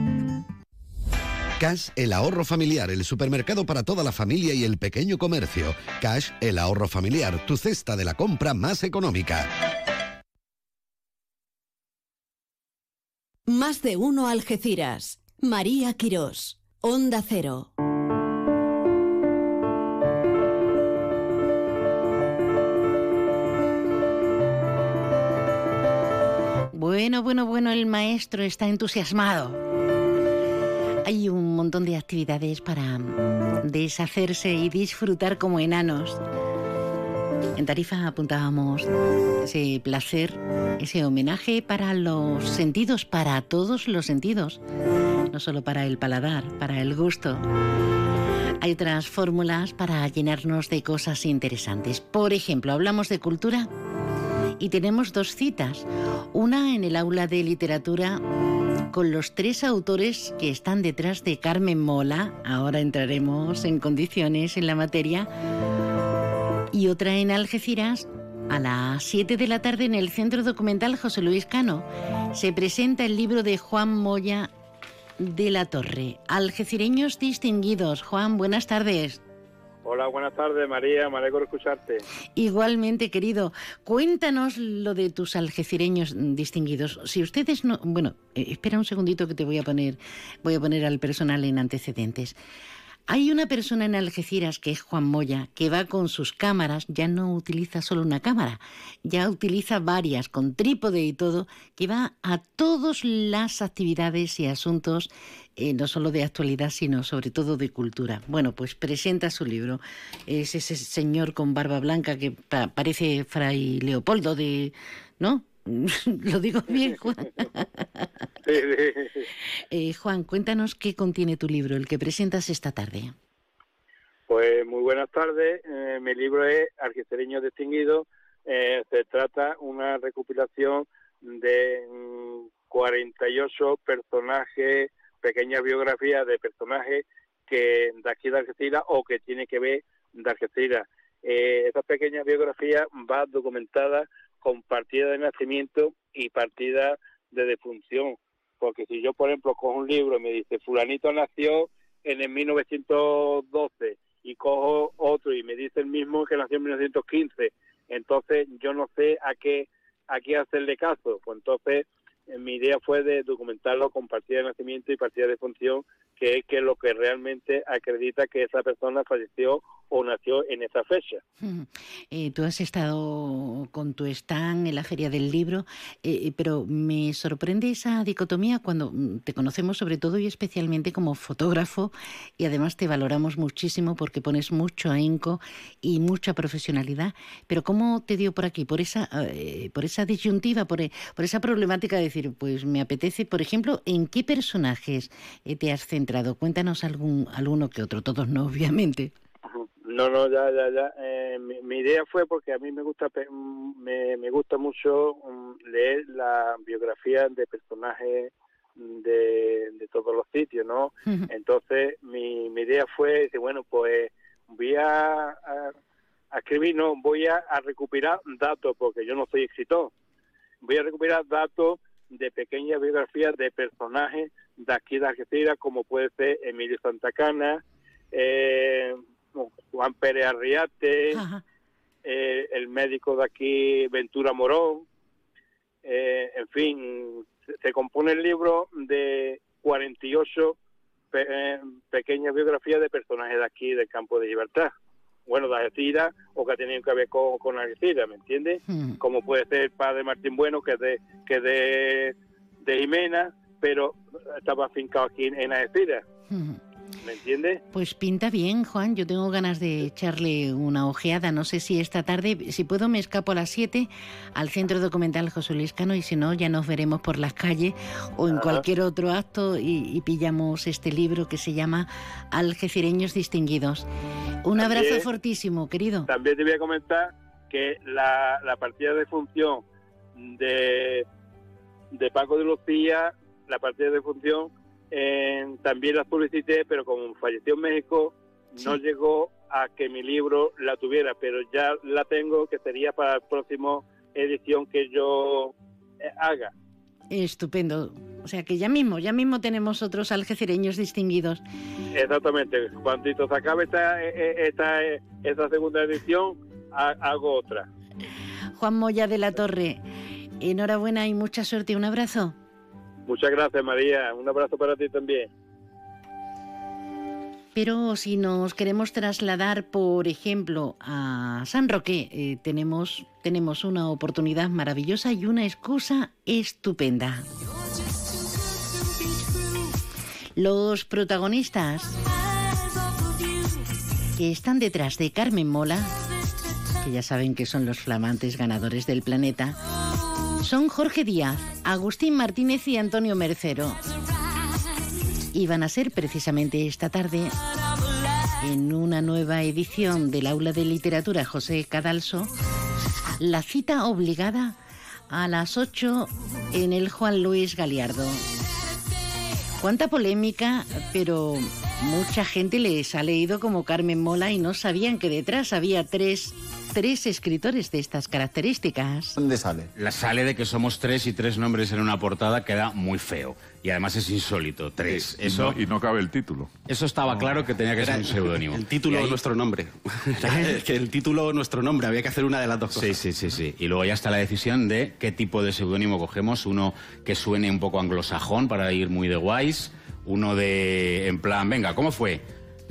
Cash, el ahorro familiar, el supermercado para toda la familia y el pequeño comercio. Cash, el ahorro familiar, tu cesta de la compra más económica. Más de uno Algeciras. María Quirós. Onda Cero. Bueno, bueno, bueno, el maestro está entusiasmado. Hay un montón de actividades para deshacerse y disfrutar como enanos. En Tarifa apuntábamos ese placer, ese homenaje para los sentidos, para todos los sentidos, no solo para el paladar, para el gusto. Hay otras fórmulas para llenarnos de cosas interesantes. Por ejemplo, hablamos de cultura y tenemos dos citas. Una en el aula de literatura con los tres autores que están detrás de Carmen Mola. Ahora entraremos en condiciones en la materia. Y otra en Algeciras a las 7 de la tarde en el Centro Documental José Luis Cano. Se presenta el libro de Juan Moya de la Torre. Algecireños distinguidos. Juan, buenas tardes. Hola, buenas tardes, María. Me alegro de escucharte. Igualmente, querido. Cuéntanos lo de tus algecireños distinguidos. Si ustedes no, bueno, eh, espera un segundito que te voy a poner, voy a poner al personal en antecedentes. Hay una persona en Algeciras que es Juan Moya, que va con sus cámaras, ya no utiliza solo una cámara, ya utiliza varias, con trípode y todo, que va a todas las actividades y asuntos, eh, no solo de actualidad, sino sobre todo de cultura. Bueno, pues presenta su libro. Es ese señor con barba blanca que parece Fray Leopoldo de... ¿No? Lo digo bien, Juan. Eh, Juan, cuéntanos qué contiene tu libro, el que presentas esta tarde. Pues muy buenas tardes. Eh, mi libro es Algecereño Distinguido. Eh, se trata una recopilación de 48 mm, personajes, pequeñas biografías de personajes que de aquí de Algeciras o que tiene que ver de Algeciras. Eh, esta pequeña biografía va documentada con partida de nacimiento y partida de defunción. Porque si yo, por ejemplo, cojo un libro y me dice, fulanito nació en el 1912 y cojo otro y me dice el mismo que nació en 1915, entonces yo no sé a qué, a qué hacerle caso. Pues entonces eh, mi idea fue de documentarlo con partida de nacimiento y partida de defunción, que es que lo que realmente acredita que esa persona falleció o nació en esa fecha. Eh, tú has estado con tu stand en la Feria del Libro, eh, eh, pero me sorprende esa dicotomía cuando mm, te conocemos sobre todo y especialmente como fotógrafo y además te valoramos muchísimo porque pones mucho ahínco y mucha profesionalidad. Pero ¿cómo te dio por aquí? Por esa, por esa disyuntiva, por, por esa problemática de decir, pues me apetece, por ejemplo, ¿en qué personajes te has centrado? Cuéntanos algún, alguno que otro, todos no, obviamente. No, no, ya, ya, ya. Eh, mi, idea fue porque a mí me gusta me, me gusta mucho um, leer la biografía de personajes de, de todos los sitios, ¿no? Entonces mi, mi idea fue, bueno, pues voy a, a, escribir, no, voy a, a, recuperar datos, porque yo no soy escritor. Voy a recuperar datos de pequeñas biografías de personajes de aquí de Argentina, como puede ser Emilio Santacana, eh, Juan Pérez Arriate, eh, el médico de aquí, Ventura Morón, eh, en fin, se, compone el libro de 48 eh, pequeñas biografías de personajes de aquí del campo de libertad. Bueno, de Algeciras o que tienen que ver con, con Algeciras, ¿me entiendes? Como puede ser el padre Martín Bueno, que es de, que de, de Jimena, pero estaba afincado aquí en, en Algeciras. ¿Me entiendes? Pues pinta bien, Juan. Yo tengo ganas de echarle una ojeada. No sé si esta tarde, si puedo, me escapo a las 7 al Centro Documental José Luis Cano y si no, ya nos veremos por las calles o en Ajá. cualquier otro acto y, y pillamos este libro que se llama Algecireños Distinguidos. Un También- abrazo fortísimo, querido. También te voy a comentar que la, la partida de función de, de Paco de Lucía, la partida de función, eh, también la publicité, pero como falleció en México, no llegó a que mi libro la tuviera, pero ya la tengo, que sería para la próxima edición que yo eh, haga. Estupendo. O sea que ya mismo, ya mismo tenemos otros algecireños distinguidos. Exactamente. Cuando se acabe esta, eh, esta, eh, esta segunda edición, ha- hago otra. Juan Moya de la Torre, enhorabuena y mucha suerte. Un abrazo. Muchas gracias, María. Un abrazo para ti también. Pero si nos queremos trasladar, por ejemplo, a San Roque, eh, tenemos, tenemos una oportunidad maravillosa y una excusa estupenda. Los protagonistas que están detrás de Carmen Mola, que ya saben que son los flamantes ganadores del planeta, son Jorge Díaz, Agustín Martínez y Antonio Mercero. Y van a ser precisamente esta tarde, en una nueva edición del Aula de Literatura José Cadalso, la cita obligada a las 8 en el Juan Luis Galiardo. Cuánta polémica, pero mucha gente les ha leído como Carmen Mola y no sabían que detrás había tres, tres escritores de estas características. ¿Dónde sale? La sale de que somos tres y tres nombres en una portada queda muy feo. Y además es insólito. Tres. Y Eso, no, y no cabe el título. eso estaba claro que tenía que ser un seudónimo. el título de ahí- nuestro nombre. que el título nuestro nombre, había que hacer una de las dos cosas. Sí, sí, sí, sí. Y luego ya está la decisión de qué tipo de seudónimo cogemos. Uno que suene un poco anglosajón para ir muy de guays. Uno de, en plan, venga, ¿cómo fue?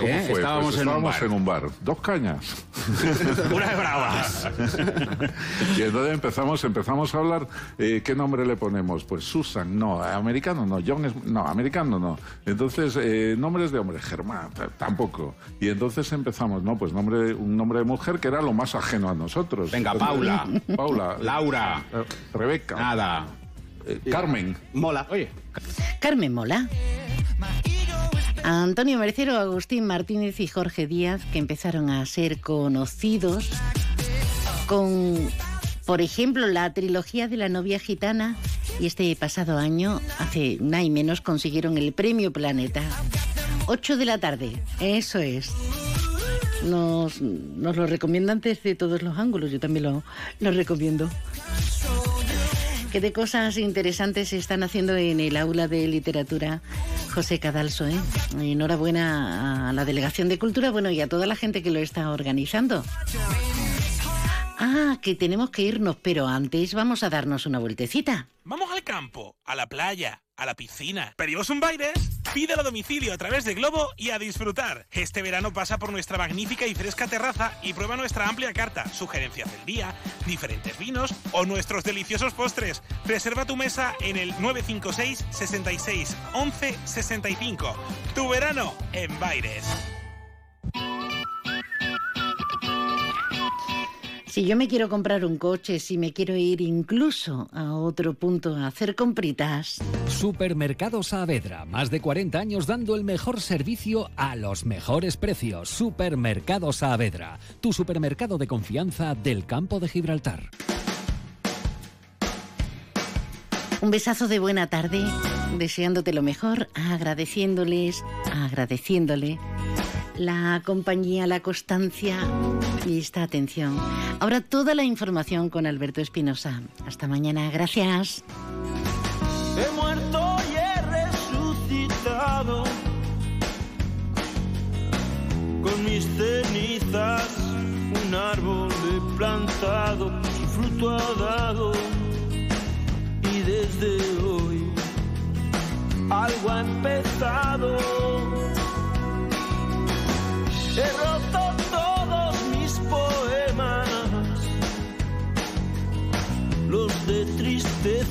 ¿Cómo ¿Eh? fue? Estábamos, Pues en, un estábamos bar. en un bar. Dos cañas. Unas bravas. y entonces empezamos, empezamos a hablar, eh, ¿qué nombre le ponemos? Pues Susan, no, americano no, John es, no, americano no. Entonces, eh, nombres de hombre, Germán, tampoco. Y entonces empezamos, no, pues nombre, un nombre de mujer que era lo más ajeno a nosotros. Venga, Entonces, Paula. Paula. Laura. eh, Rebeca. Nada. Eh, Carmen. Mola. Oye. Carmen Mola. Antonio Mercero, Agustín Martínez y Jorge Díaz, que empezaron a ser conocidos con, por ejemplo, la trilogía de la novia gitana y este pasado año, hace nada y menos, consiguieron el premio Planeta. 8 de la tarde, eso es. Nos, nos lo recomiendan desde todos los ángulos, yo también lo, lo recomiendo. ¿Qué de cosas interesantes se están haciendo en el aula de literatura José Cadalso? ¿eh? Enhorabuena a la Delegación de Cultura, bueno, y a toda la gente que lo está organizando. Ah, que tenemos que irnos, pero antes vamos a darnos una vueltecita. Vamos al campo, a la playa, a la piscina. ¿Pedimos un baile? Pídelo a domicilio a través de Globo y a disfrutar. Este verano pasa por nuestra magnífica y fresca terraza y prueba nuestra amplia carta, sugerencias del día, diferentes vinos o nuestros deliciosos postres. Reserva tu mesa en el 956 66 11 65. Tu verano en Baires. Si yo me quiero comprar un coche, si me quiero ir incluso a otro punto a hacer compritas. Supermercado Saavedra, más de 40 años dando el mejor servicio a los mejores precios. Supermercado Saavedra, tu supermercado de confianza del campo de Gibraltar. Un besazo de buena tarde, deseándote lo mejor, agradeciéndoles, agradeciéndole la compañía, la constancia y esta atención. Ahora toda la información con Alberto Espinosa. Hasta mañana, gracias. He muerto y he resucitado con mis cenizas. Un árbol he plantado, su fruto ha dado y desde hoy algo ha empezado. He roto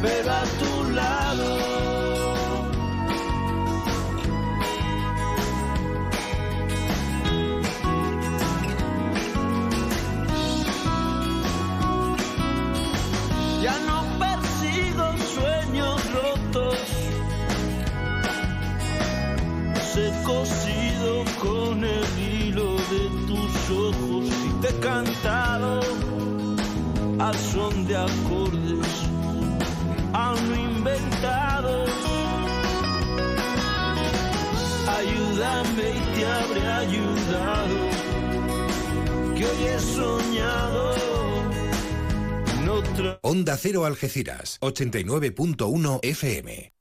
Pero a tu lado. Ya no persigo sueños rotos. He cosido con el hilo de tus ojos y te he cantado al son de acordes te habré ayudado, que hoy he soñado en otra. Onda Cero Algeciras, 89.1 FM.